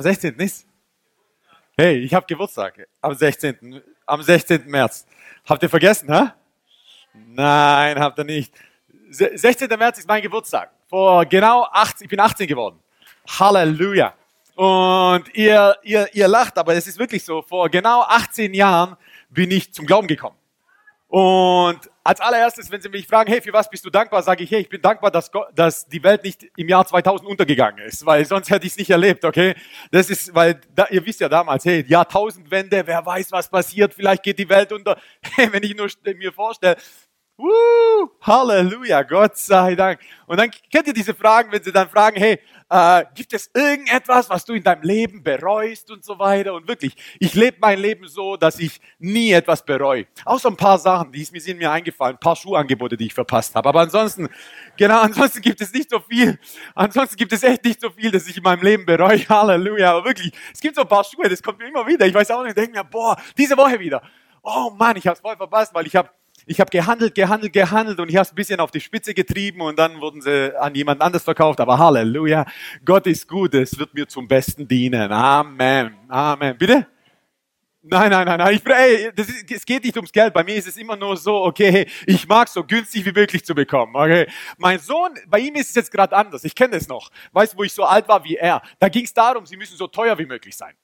am 16. ist? Hey, ich habe Geburtstag am 16. am 16. März. Habt ihr vergessen, ha? Nein, habt ihr nicht. 16. März ist mein Geburtstag. Vor genau 18, ich bin 18 geworden. Halleluja. Und ihr, ihr, ihr lacht, aber es ist wirklich so. Vor genau 18 Jahren bin ich zum Glauben gekommen. Und als allererstes, wenn Sie mich fragen, hey, für was bist du dankbar, sage ich, hey, ich bin dankbar, dass, Gott, dass die Welt nicht im Jahr 2000 untergegangen ist, weil sonst hätte ich es nicht erlebt, okay? Das ist, weil da, ihr wisst ja damals, hey, Jahrtausendwende, wer weiß, was passiert, vielleicht geht die Welt unter. Hey, wenn ich nur mir vorstelle, Woo, Halleluja, Gott sei Dank. Und dann kennt ihr diese Fragen, wenn sie dann fragen, hey, äh, gibt es irgendetwas, was du in deinem Leben bereust und so weiter? Und wirklich, ich lebe mein Leben so, dass ich nie etwas bereue. Außer ein paar Sachen, die sind mir eingefallen, ein paar Schuhangebote, die ich verpasst habe. Aber ansonsten, genau, ansonsten gibt es nicht so viel. Ansonsten gibt es echt nicht so viel, dass ich in meinem Leben bereue. Halleluja. Aber wirklich, es gibt so ein paar Schuhe, das kommt mir immer wieder. Ich weiß auch nicht, ich denke mir, boah, diese Woche wieder. Oh Mann, ich habe es voll verpasst, weil ich habe ich habe gehandelt, gehandelt, gehandelt und ich habe es ein bisschen auf die Spitze getrieben und dann wurden sie an jemand anders verkauft. Aber Halleluja, Gott ist gut, es wird mir zum Besten dienen. Amen, Amen. Bitte? Nein, nein, nein, nein. Ich, ey, das ist, es geht nicht ums Geld. Bei mir ist es immer nur so, okay, ich mag so günstig wie möglich zu bekommen. Okay, mein Sohn, bei ihm ist es jetzt gerade anders. Ich kenne es noch. Weißt, du, wo ich so alt war wie er, da ging es darum, sie müssen so teuer wie möglich sein.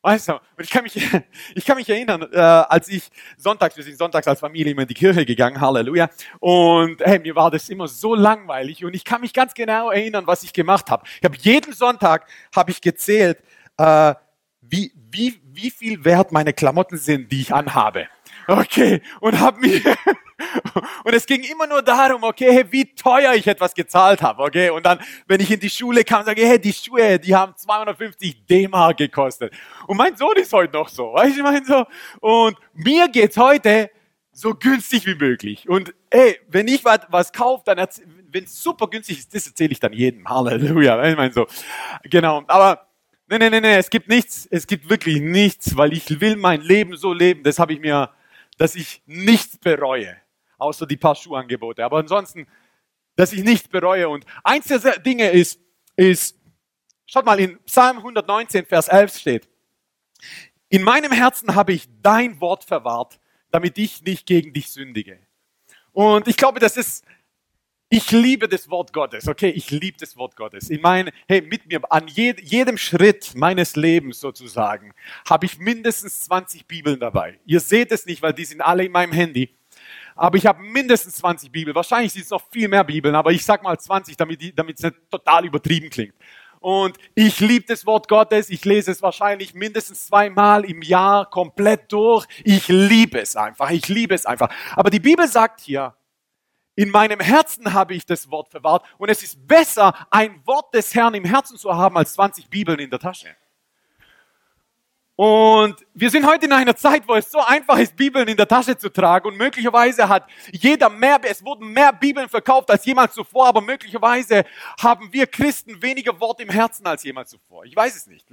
Weißt du, und ich kann mich, ich kann mich erinnern, äh, als ich sonntags, wir sind sonntags als Familie immer in die Kirche gegangen, Halleluja. Und hey, mir war das immer so langweilig und ich kann mich ganz genau erinnern, was ich gemacht habe. Ich habe jeden Sonntag habe ich gezählt, äh, wie, wie, wie viel wert meine Klamotten sind, die ich anhabe. Okay, und habe mir und es ging immer nur darum, okay, wie teuer ich etwas gezahlt habe, okay? Und dann, wenn ich in die Schule kam, sage ich, hey, die Schuhe, die haben 250 D-Mark gekostet. Und mein Sohn ist heute noch so, weißt du, ich meine so. Und mir geht's heute so günstig wie möglich. Und ey, wenn ich was, was kaufe, dann wenn es super günstig ist, das erzähle ich dann jedem. Halleluja. Ich meine so, genau. Aber nee, nee, nee, nee, es gibt nichts, es gibt wirklich nichts, weil ich will mein Leben so leben. Das habe ich mir, dass ich nichts bereue außer die paar Schuhangebote. Aber ansonsten, dass ich nichts bereue. Und eins der Dinge ist, ist, schaut mal, in Psalm 119, Vers 11 steht, in meinem Herzen habe ich dein Wort verwahrt, damit ich nicht gegen dich sündige. Und ich glaube, das ist, ich liebe das Wort Gottes, okay? Ich liebe das Wort Gottes. Ich meine, hey, mit mir, an jed, jedem Schritt meines Lebens sozusagen, habe ich mindestens 20 Bibeln dabei. Ihr seht es nicht, weil die sind alle in meinem Handy aber ich habe mindestens 20 Bibeln. Wahrscheinlich sind es noch viel mehr Bibeln, aber ich sag mal 20, damit es nicht total übertrieben klingt. Und ich liebe das Wort Gottes. Ich lese es wahrscheinlich mindestens zweimal im Jahr komplett durch. Ich liebe es einfach. Ich liebe es einfach. Aber die Bibel sagt hier, in meinem Herzen habe ich das Wort verwahrt. Und es ist besser, ein Wort des Herrn im Herzen zu haben, als 20 Bibeln in der Tasche. Und wir sind heute in einer Zeit, wo es so einfach ist, Bibeln in der Tasche zu tragen. Und möglicherweise hat jeder mehr, es wurden mehr Bibeln verkauft als jemals zuvor, aber möglicherweise haben wir Christen weniger Wort im Herzen als jemals zuvor. Ich weiß es nicht.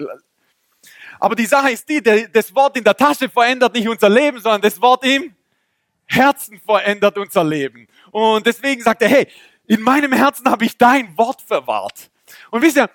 Aber die Sache ist die, das Wort in der Tasche verändert nicht unser Leben, sondern das Wort im Herzen verändert unser Leben. Und deswegen sagt er, hey, in meinem Herzen habe ich dein Wort verwahrt. Und wisst ihr,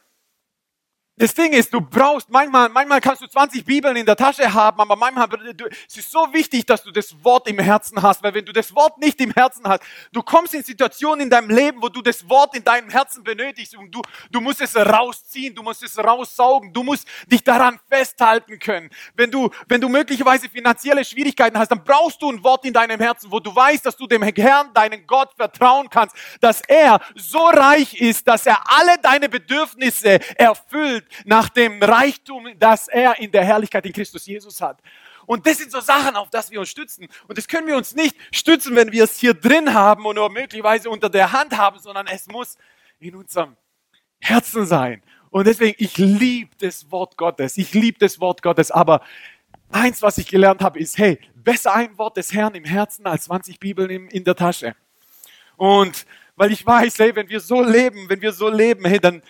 das Ding ist, du brauchst manchmal, manchmal kannst du 20 Bibeln in der Tasche haben, aber manchmal, du, es ist so wichtig, dass du das Wort im Herzen hast, weil wenn du das Wort nicht im Herzen hast, du kommst in Situationen in deinem Leben, wo du das Wort in deinem Herzen benötigst und du, du musst es rausziehen, du musst es raussaugen, du musst dich daran festhalten können. Wenn du, wenn du möglicherweise finanzielle Schwierigkeiten hast, dann brauchst du ein Wort in deinem Herzen, wo du weißt, dass du dem Herrn, deinen Gott vertrauen kannst, dass er so reich ist, dass er alle deine Bedürfnisse erfüllt nach dem Reichtum, das er in der Herrlichkeit in Christus Jesus hat. Und das sind so Sachen, auf das wir uns stützen. Und das können wir uns nicht stützen, wenn wir es hier drin haben und nur möglicherweise unter der Hand haben, sondern es muss in unserem Herzen sein. Und deswegen, ich liebe das Wort Gottes. Ich liebe das Wort Gottes. Aber eins, was ich gelernt habe, ist, hey, besser ein Wort des Herrn im Herzen als 20 Bibeln in der Tasche. Und weil ich weiß, hey, wenn wir so leben, wenn wir so leben, hey, dann,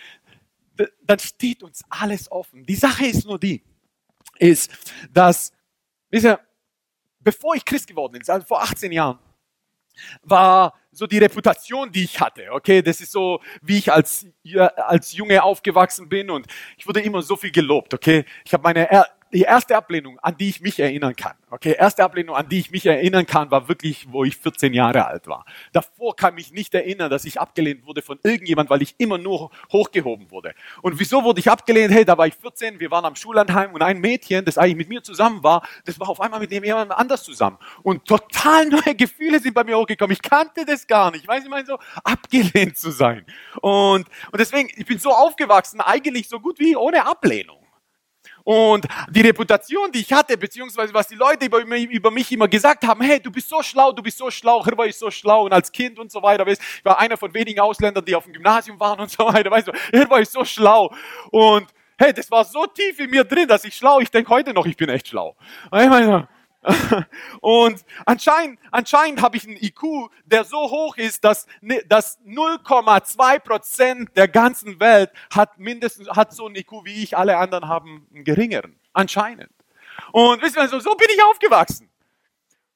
dann steht uns alles offen. Die Sache ist nur die, ist, dass, wisst ihr, bevor ich Christ geworden bin, also vor 18 Jahren, war so die Reputation, die ich hatte. Okay, das ist so, wie ich als, als Junge aufgewachsen bin und ich wurde immer so viel gelobt. Okay, ich habe meine die erste Ablehnung, an die ich mich erinnern kann, okay, erste Ablehnung, an die ich mich erinnern kann, war wirklich, wo ich 14 Jahre alt war. Davor kann ich mich nicht erinnern, dass ich abgelehnt wurde von irgendjemand, weil ich immer nur hochgehoben wurde. Und wieso wurde ich abgelehnt? Hey, da war ich 14, wir waren am Schullandheim und ein Mädchen, das eigentlich mit mir zusammen war, das war auf einmal mit jemandem anders zusammen. Und total neue Gefühle sind bei mir hochgekommen. Ich kannte das gar nicht. Weiß ich meine, so abgelehnt zu sein. Und, und deswegen, ich bin so aufgewachsen, eigentlich so gut wie ohne Ablehnung. Und die Reputation, die ich hatte, beziehungsweise was die Leute über mich, über mich immer gesagt haben, hey, du bist so schlau, du bist so schlau, Hirwa ist so schlau und als Kind und so weiter, weißt, ich war einer von wenigen Ausländern, die auf dem Gymnasium waren und so weiter, weißt du, Hirwa ist so schlau und hey, das war so tief in mir drin, dass ich schlau, ich denke heute noch, ich bin echt schlau. Ich meine, und anscheinend, anscheinend habe ich einen IQ, der so hoch ist, dass, dass 0,2 Prozent der ganzen Welt hat mindestens, hat so einen IQ wie ich, alle anderen haben einen geringeren. Anscheinend. Und wissen wir, so, so bin ich aufgewachsen.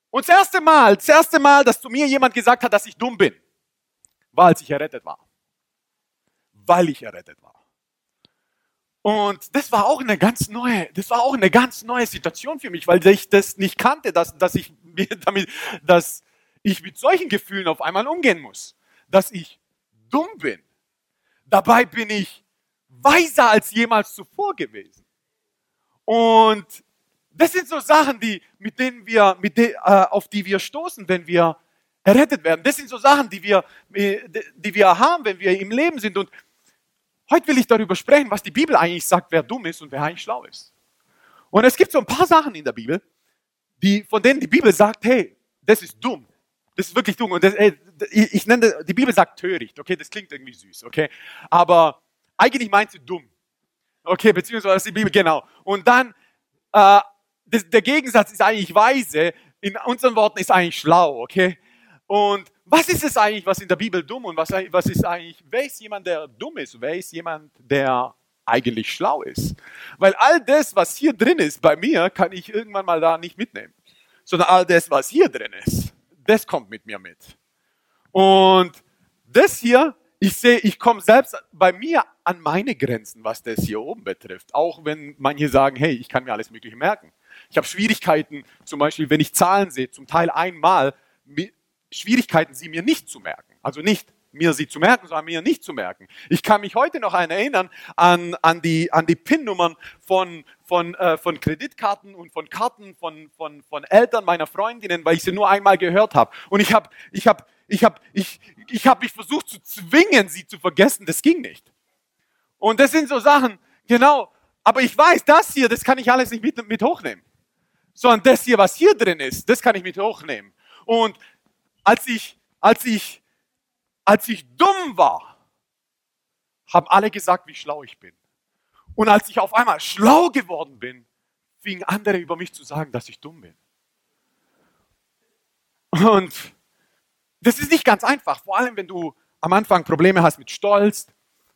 Und das erste Mal, das erste Mal, dass zu mir jemand gesagt hat, dass ich dumm bin, war, als ich errettet war. Weil ich errettet war. Und das war auch eine ganz neue, das war auch eine ganz neue Situation für mich, weil ich das nicht kannte, dass, dass ich mir damit, dass ich mit solchen Gefühlen auf einmal umgehen muss, dass ich dumm bin. Dabei bin ich weiser als jemals zuvor gewesen. Und das sind so Sachen, die, mit denen wir, mit de, äh, auf die wir stoßen, wenn wir errettet werden. Das sind so Sachen, die wir, äh, die wir haben, wenn wir im Leben sind. Und Heute will ich darüber sprechen, was die Bibel eigentlich sagt, wer dumm ist und wer eigentlich schlau ist. Und es gibt so ein paar Sachen in der Bibel, die, von denen die Bibel sagt, hey, das ist dumm. Das ist wirklich dumm. Und das, ey, ich, ich nenne, die Bibel sagt töricht, okay, das klingt irgendwie süß, okay. Aber eigentlich meint sie dumm. Okay, beziehungsweise die Bibel, genau. Und dann, äh, das, der Gegensatz ist eigentlich weise, in unseren Worten ist eigentlich schlau, okay. Und was ist es eigentlich, was in der Bibel dumm und was, was ist eigentlich, wer ist jemand, der dumm ist? Wer ist jemand, der eigentlich schlau ist? Weil all das, was hier drin ist, bei mir, kann ich irgendwann mal da nicht mitnehmen. Sondern all das, was hier drin ist, das kommt mit mir mit. Und das hier, ich sehe, ich komme selbst bei mir an meine Grenzen, was das hier oben betrifft. Auch wenn manche sagen, hey, ich kann mir alles Mögliche merken. Ich habe Schwierigkeiten, zum Beispiel, wenn ich Zahlen sehe, zum Teil einmal Schwierigkeiten, sie mir nicht zu merken. Also nicht mir sie zu merken, sondern mir nicht zu merken. Ich kann mich heute noch erinnern an, an die, an die PIN-Nummern von, von, äh, von Kreditkarten und von Karten von, von, von Eltern meiner Freundinnen, weil ich sie nur einmal gehört habe. Und ich habe ich hab, ich hab, ich, ich hab mich versucht zu zwingen, sie zu vergessen. Das ging nicht. Und das sind so Sachen, genau. Aber ich weiß, das hier, das kann ich alles nicht mit, mit hochnehmen. Sondern das hier, was hier drin ist, das kann ich mit hochnehmen. Und als ich, als ich, als ich dumm war, haben alle gesagt, wie schlau ich bin. Und als ich auf einmal schlau geworden bin, fingen andere über mich zu sagen, dass ich dumm bin. Und das ist nicht ganz einfach, vor allem wenn du am Anfang Probleme hast mit Stolz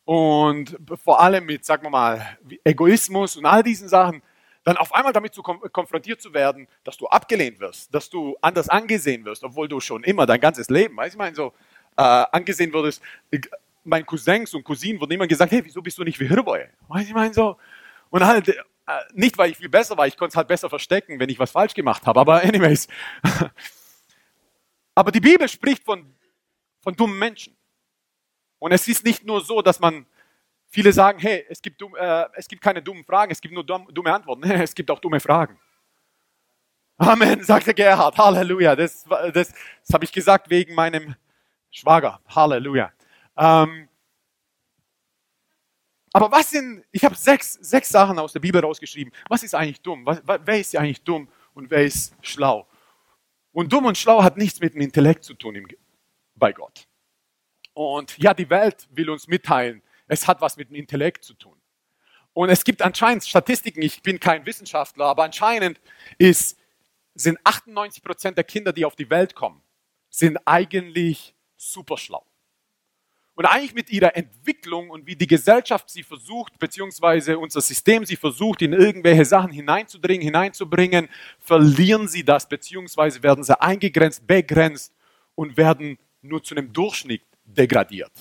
und vor allem mit, sagen wir mal, Egoismus und all diesen Sachen dann auf einmal damit zu konfrontiert zu werden, dass du abgelehnt wirst, dass du anders angesehen wirst, obwohl du schon immer dein ganzes Leben, weißt ich meine, so äh, angesehen wurdest. Mein Cousins und Cousinen wurden immer gesagt, hey, wieso bist du nicht wie Hirboy? Weißt du, ich meine, so. Und halt, äh, nicht, weil ich viel besser war, ich konnte es halt besser verstecken, wenn ich was falsch gemacht habe, aber anyways. aber die Bibel spricht von, von dummen Menschen. Und es ist nicht nur so, dass man Viele sagen, hey, es gibt, dumm, äh, es gibt keine dummen Fragen, es gibt nur dumm, dumme Antworten. es gibt auch dumme Fragen. Amen, sagte Gerhard. Halleluja. Das, das, das habe ich gesagt wegen meinem Schwager. Halleluja. Ähm, aber was sind, ich habe sechs, sechs Sachen aus der Bibel rausgeschrieben. Was ist eigentlich dumm? Was, wer ist eigentlich dumm und wer ist schlau? Und dumm und schlau hat nichts mit dem Intellekt zu tun im, bei Gott. Und ja, die Welt will uns mitteilen, es hat was mit dem Intellekt zu tun. Und es gibt anscheinend Statistiken, ich bin kein Wissenschaftler, aber anscheinend ist, sind 98 Prozent der Kinder, die auf die Welt kommen, sind eigentlich super schlau. Und eigentlich mit ihrer Entwicklung und wie die Gesellschaft sie versucht, beziehungsweise unser System sie versucht, in irgendwelche Sachen hineinzudringen, hineinzubringen, verlieren sie das, beziehungsweise werden sie eingegrenzt, begrenzt und werden nur zu einem Durchschnitt degradiert.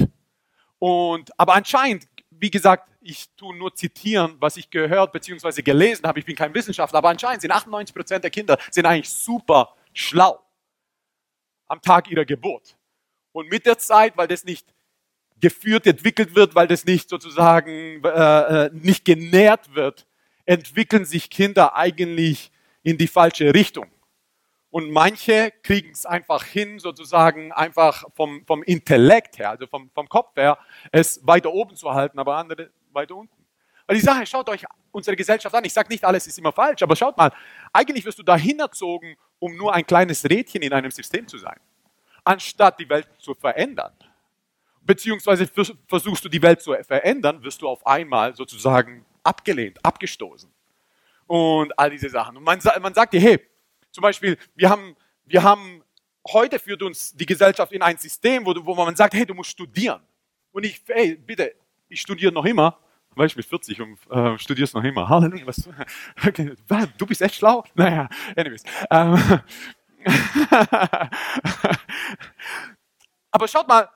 Und, aber anscheinend, wie gesagt, ich tue nur zitieren, was ich gehört bzw. gelesen habe. Ich bin kein Wissenschaftler, aber anscheinend sind 98 Prozent der Kinder sind eigentlich super schlau am Tag ihrer Geburt. Und mit der Zeit, weil das nicht geführt, entwickelt wird, weil das nicht sozusagen äh, äh nicht genährt wird, entwickeln sich Kinder eigentlich in die falsche Richtung. Und manche kriegen es einfach hin, sozusagen einfach vom, vom Intellekt her, also vom, vom Kopf her, es weiter oben zu halten, aber andere weiter unten. Weil die Sache, schaut euch unsere Gesellschaft an. Ich sage nicht, alles ist immer falsch, aber schaut mal, eigentlich wirst du dahin erzogen, um nur ein kleines Rädchen in einem System zu sein, anstatt die Welt zu verändern. Beziehungsweise versuchst du die Welt zu verändern, wirst du auf einmal sozusagen abgelehnt, abgestoßen. Und all diese Sachen. Und man, man sagt dir, hey, zum Beispiel, wir haben, wir haben, heute führt uns die Gesellschaft in ein System, wo, wo man sagt, hey, du musst studieren. Und ich, hey, bitte, ich studiere noch immer. Weil ich bin 40 und äh, studierst noch immer. Halleluja, was, okay, du bist echt schlau? Naja, anyways. Ähm, aber schaut mal,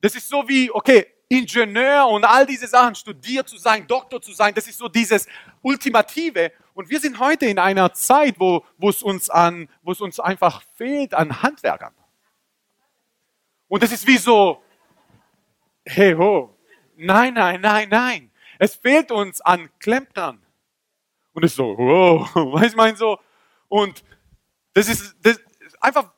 das ist so wie, okay, Ingenieur und all diese Sachen, studiert zu sein, Doktor zu sein, das ist so dieses Ultimative. Und wir sind heute in einer Zeit, wo, wo, es, uns an, wo es uns einfach fehlt an Handwerkern. Und das ist wie so, hey ho, nein, nein, nein, nein. Es fehlt uns an Klempnern. Und es ist so, wow, weißt du, mein so. Und das ist, das ist einfach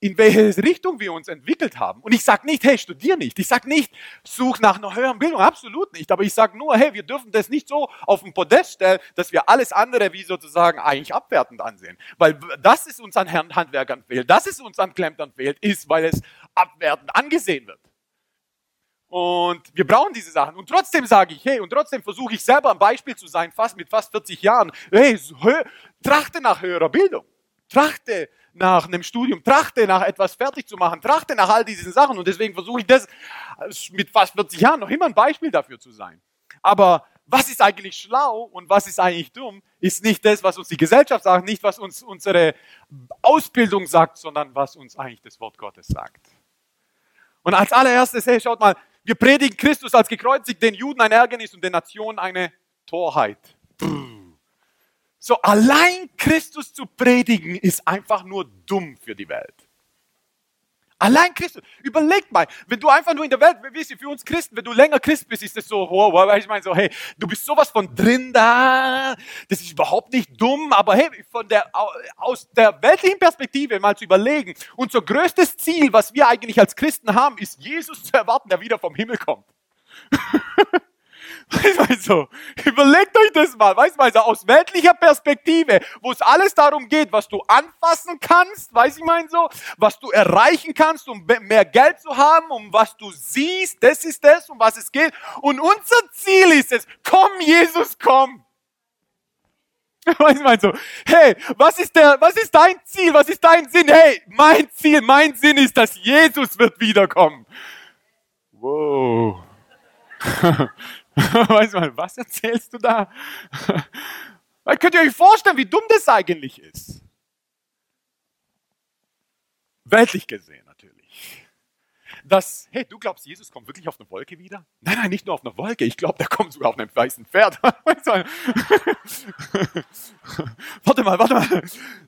in welche Richtung wir uns entwickelt haben. Und ich sage nicht, hey, studier nicht. Ich sage nicht, such nach einer höheren Bildung. Absolut nicht. Aber ich sage nur, hey, wir dürfen das nicht so auf den Podest stellen, dass wir alles andere wie sozusagen eigentlich abwertend ansehen. Weil das ist uns an Handwerkern fehlt, das ist uns an Klempnern fehlt, ist, weil es abwertend angesehen wird. Und wir brauchen diese Sachen. Und trotzdem sage ich, hey, und trotzdem versuche ich selber ein Beispiel zu sein, fast mit fast 40 Jahren. Hey, trachte nach höherer Bildung. Trachte nach einem Studium, trachte nach etwas fertig zu machen, trachte nach all diesen Sachen. Und deswegen versuche ich das mit fast 40 Jahren noch immer ein Beispiel dafür zu sein. Aber was ist eigentlich schlau und was ist eigentlich dumm, ist nicht das, was uns die Gesellschaft sagt, nicht was uns unsere Ausbildung sagt, sondern was uns eigentlich das Wort Gottes sagt. Und als allererstes, hey, schaut mal, wir predigen Christus als gekreuzigt, den Juden ein Ärgernis und den Nationen eine Torheit. Brrr. So allein Christus zu predigen ist einfach nur dumm für die Welt. Allein Christus. Überleg mal, wenn du einfach nur in der Welt, ihr, für uns Christen, wenn du länger Christ bist, ist das so, wow, wow, ich meine so, hey, du bist sowas von drin da, das ist überhaupt nicht dumm, aber hey, von der, aus der weltlichen Perspektive mal zu überlegen, unser größtes Ziel, was wir eigentlich als Christen haben, ist Jesus zu erwarten, der wieder vom Himmel kommt. Weißt du, so, überlegt euch das mal, weißt du, so, aus weltlicher Perspektive, wo es alles darum geht, was du anfassen kannst, weiß ich mein so, was du erreichen kannst, um mehr Geld zu haben, um was du siehst, das ist das, um was es geht. Und unser Ziel ist es, komm Jesus, komm. Weißt du, mein so, hey, was ist der, was ist dein Ziel, was ist dein Sinn? Hey, mein Ziel, mein Sinn ist, dass Jesus wird wiederkommen. Wow. weißt du, was erzählst du da? Könnt ihr euch vorstellen, wie dumm das eigentlich ist? Weltlich gesehen natürlich. Dass, hey, du glaubst, Jesus kommt wirklich auf eine Wolke wieder? Nein, nein, nicht nur auf eine Wolke. Ich glaube, der kommt sogar auf einem weißen Pferd. warte mal, warte mal.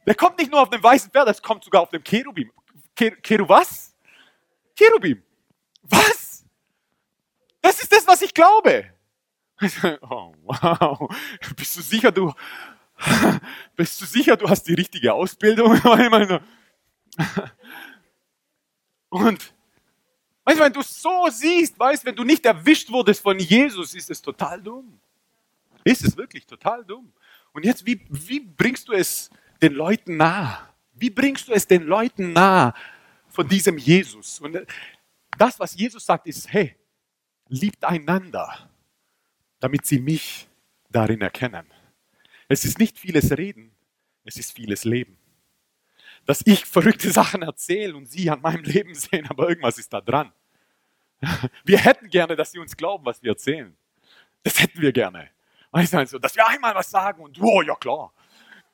Der kommt nicht nur auf einem weißen Pferd, das kommt sogar auf einem Cherubim. Keru was? Cherubim. Was? Das ist das, was ich glaube. Oh, wow. Bist du sicher, du, bist du sicher, du hast die richtige Ausbildung? Und, weißt du, wenn du so siehst, weißt, wenn du nicht erwischt wurdest von Jesus, ist es total dumm. Ist es wirklich total dumm. Und jetzt, wie, wie bringst du es den Leuten nah? Wie bringst du es den Leuten nah von diesem Jesus? Und das, was Jesus sagt, ist, hey, liebt einander damit sie mich darin erkennen. Es ist nicht vieles Reden, es ist vieles Leben. Dass ich verrückte Sachen erzähle und sie an meinem Leben sehen, aber irgendwas ist da dran. Wir hätten gerne, dass sie uns glauben, was wir erzählen. Das hätten wir gerne. Weißt du, also, dass wir einmal was sagen und, oh, ja klar.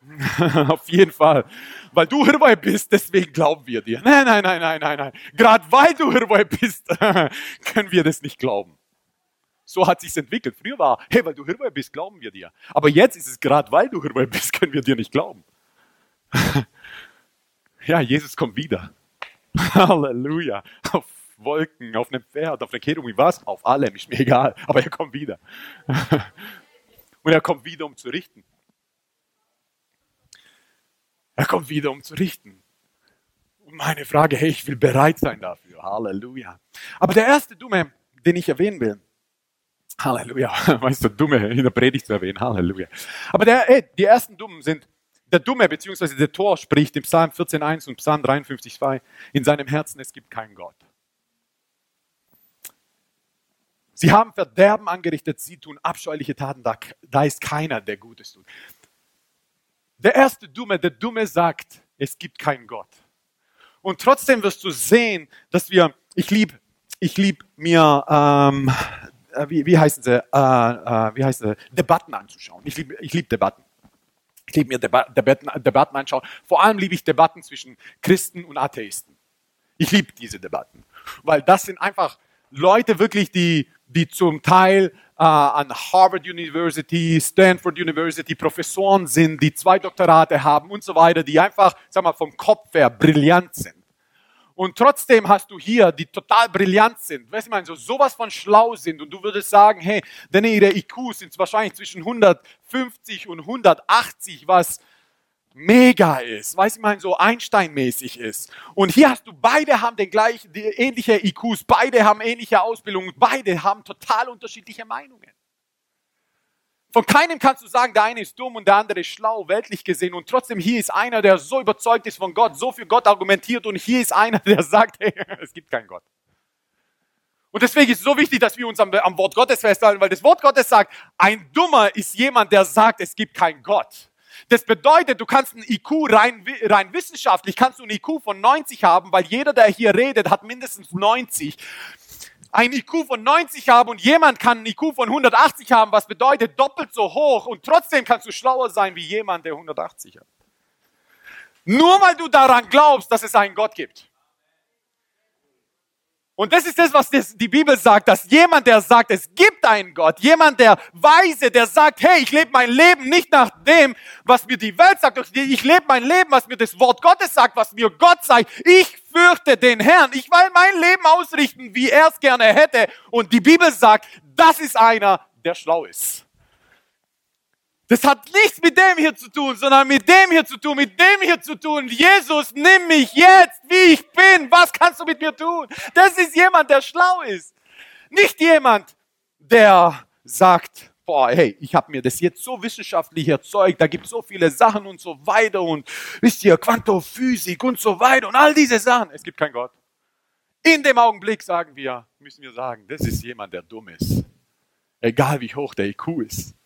Auf jeden Fall. Weil du Hirwei bist, deswegen glauben wir dir. Nein, nein, nein, nein, nein, nein. Gerade weil du Hirwei bist, können wir das nicht glauben. So hat sich's entwickelt. Früher war, hey, weil du Hirwei bist, glauben wir dir. Aber jetzt ist es gerade, weil du Hirwei bist, können wir dir nicht glauben. ja, Jesus kommt wieder. Halleluja. Auf Wolken, auf einem Pferd, auf einer Cherubim, was? Auf allem, ist mir egal. Aber er kommt wieder. Und er kommt wieder, um zu richten. Er kommt wieder, um zu richten. Und meine Frage, hey, ich will bereit sein dafür. Halleluja. Aber der erste Dumme, den ich erwähnen will, Halleluja, weißt du, Dumme in der Predigt zu erwähnen, Halleluja. Aber der, hey, die ersten Dummen sind, der Dumme bzw. der Tor spricht im Psalm 14.1 und Psalm 53.2, in seinem Herzen, es gibt keinen Gott. Sie haben Verderben angerichtet, sie tun abscheuliche Taten, da, da ist keiner, der Gutes tut. Der erste Dumme, der Dumme sagt, es gibt keinen Gott. Und trotzdem wirst du sehen, dass wir, ich lieb, ich lieb mir, ähm, äh, wie, wie heißen sie, äh, äh, wie heißen sie, Debatten anzuschauen. Ich liebe ich lieb Debatten. Ich liebe mir Deba Debatten, Debatten anschauen. Vor allem liebe ich Debatten zwischen Christen und Atheisten. Ich liebe diese Debatten, weil das sind einfach Leute wirklich, die, die zum Teil äh, an Harvard University, Stanford University Professoren sind, die zwei Doktorate haben und so weiter, die einfach, sag mal, vom Kopf her brillant sind. Und trotzdem hast du hier, die total brillant sind, weißt du, ich meine, so sowas von schlau sind und du würdest sagen, hey, denn ihre IQs sind wahrscheinlich zwischen 150 und 180, was mega ist, weißt du, ich meine, so Einstein-mäßig ist. Und hier hast du, beide haben den gleichen, ähnliche IQs, beide haben ähnliche Ausbildung, beide haben total unterschiedliche Meinungen. Von keinem kannst du sagen, der eine ist dumm und der andere ist schlau, weltlich gesehen. Und trotzdem hier ist einer, der so überzeugt ist von Gott, so für Gott argumentiert. Und hier ist einer, der sagt, hey, es gibt keinen Gott. Und deswegen ist es so wichtig, dass wir uns am, am Wort Gottes festhalten, weil das Wort Gottes sagt, ein Dummer ist jemand, der sagt, es gibt keinen Gott. Das bedeutet, du kannst ein IQ rein, rein wissenschaftlich, kannst du ein IQ von 90 haben, weil jeder, der hier redet, hat mindestens 90. Ein IQ von 90 haben und jemand kann ein IQ von 180 haben, was bedeutet doppelt so hoch und trotzdem kannst du schlauer sein wie jemand, der 180 hat. Nur weil du daran glaubst, dass es einen Gott gibt. Und das ist das, was die Bibel sagt, dass jemand, der sagt, es gibt einen Gott, jemand, der weise, der sagt, hey, ich lebe mein Leben nicht nach dem, was mir die Welt sagt, ich lebe mein Leben, was mir das Wort Gottes sagt, was mir Gott sagt. Ich fürchte den Herrn, ich will mein Leben ausrichten, wie er es gerne hätte. Und die Bibel sagt, das ist einer, der schlau ist. Das hat nichts mit dem hier zu tun, sondern mit dem hier zu tun, mit dem hier zu tun. Jesus, nimm mich jetzt, wie ich bin. Was kannst du mit mir tun? Das ist jemand, der schlau ist. Nicht jemand, der sagt, boah, hey, ich habe mir das jetzt so wissenschaftlich erzeugt, da gibt so viele Sachen und so weiter und wisst ihr, Quantophysik und so weiter und all diese Sachen. Es gibt keinen Gott. In dem Augenblick sagen wir, müssen wir sagen, das ist jemand, der dumm ist. Egal wie hoch der IQ ist.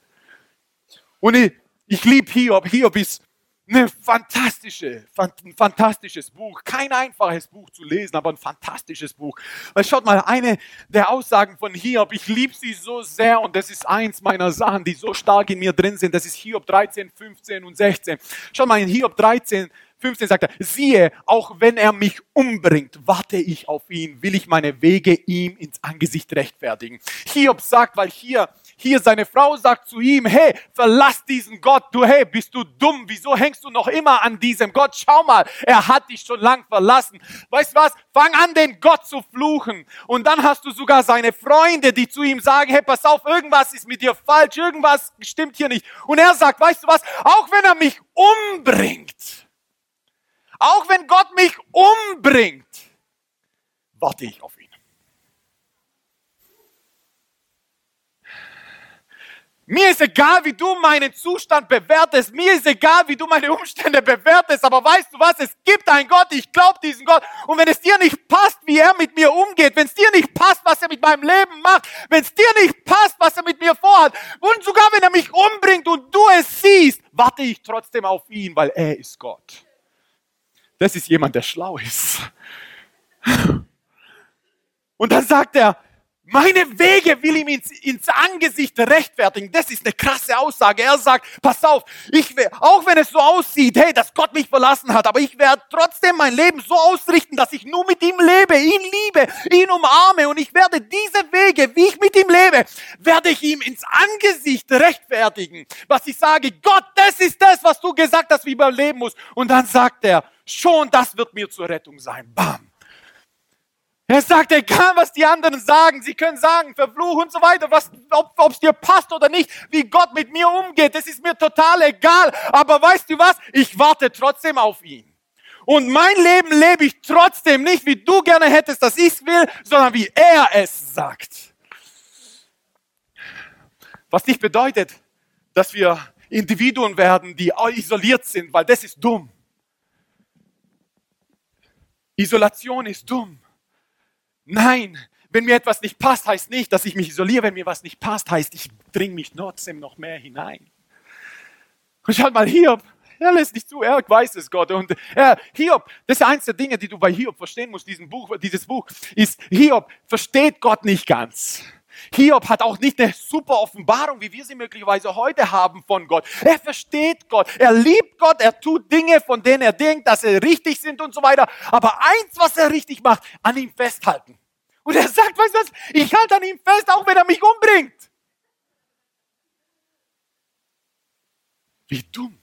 Und ich, ich liebe Hiob. Hiob ist eine fantastische, ein fantastisches Buch. Kein einfaches Buch zu lesen, aber ein fantastisches Buch. Weil schaut mal, eine der Aussagen von Hiob, ich liebe sie so sehr und das ist eins meiner Sachen, die so stark in mir drin sind. Das ist Hiob 13, 15 und 16. Schaut mal, in Hiob 13, 15 sagt er, siehe, auch wenn er mich umbringt, warte ich auf ihn, will ich meine Wege ihm ins Angesicht rechtfertigen. Hiob sagt, weil hier hier seine Frau sagt zu ihm, hey, verlass diesen Gott, du, hey, bist du dumm, wieso hängst du noch immer an diesem Gott? Schau mal, er hat dich schon lang verlassen. Weißt was? Fang an, den Gott zu fluchen. Und dann hast du sogar seine Freunde, die zu ihm sagen, hey, pass auf, irgendwas ist mit dir falsch, irgendwas stimmt hier nicht. Und er sagt, weißt du was? Auch wenn er mich umbringt, auch wenn Gott mich umbringt, warte ich auf ihn. Mir ist egal, wie du meinen Zustand bewertest. Mir ist egal, wie du meine Umstände bewertest. Aber weißt du was? Es gibt einen Gott. Ich glaube diesen Gott. Und wenn es dir nicht passt, wie er mit mir umgeht, wenn es dir nicht passt, was er mit meinem Leben macht, wenn es dir nicht passt, was er mit mir vorhat, und sogar wenn er mich umbringt und du es siehst, warte ich trotzdem auf ihn, weil er ist Gott. Das ist jemand, der schlau ist. Und dann sagt er, Meine Wege will ihm ins, ins Angesicht rechtfertigen. Das ist eine krasse Aussage. Er sagt, pass auf, ich will, auch wenn es so aussieht, hey, dass Gott mich verlassen hat, aber ich werde trotzdem mein Leben so ausrichten, dass ich nur mit ihm lebe, ihn liebe, ihn umarme und ich werde diese Wege, wie ich mit ihm lebe, werde ich ihm ins Angesicht rechtfertigen. Was ich sage, Gott, das ist das, was du gesagt hast, wie man leben muss. Und dann sagt er, schon das wird mir zur Rettung sein. Bam. Er sagt, egal was die anderen sagen, sie können sagen, verfluch und so weiter, was, ob es dir passt oder nicht, wie Gott mit mir umgeht, das ist mir total egal. Aber weißt du was? Ich warte trotzdem auf ihn. Und mein Leben lebe ich trotzdem nicht, wie du gerne hättest, dass ich es will, sondern wie er es sagt. Was nicht bedeutet, dass wir Individuen werden, die isoliert sind, weil das ist dumm. Isolation ist dumm. Nein, wenn mir etwas nicht passt, heißt nicht, dass ich mich isoliere. Wenn mir was nicht passt, heißt, ich dringe mich trotzdem noch mehr hinein. Und schaut mal, Hiob, er lässt nicht zu, er weiß es, Gott. Und er, Hiob, das ist eins der Dinge, die du bei Hiob verstehen musst, diesen Buch, dieses Buch, ist, Hiob versteht Gott nicht ganz. Hiob hat auch nicht eine super Offenbarung, wie wir sie möglicherweise heute haben von Gott. Er versteht Gott, er liebt Gott, er tut Dinge, von denen er denkt, dass sie richtig sind und so weiter. Aber eins, was er richtig macht, an ihm festhalten. Und er sagt, weißt du was, ich halte an ihm fest, auch wenn er mich umbringt. Wie dumm,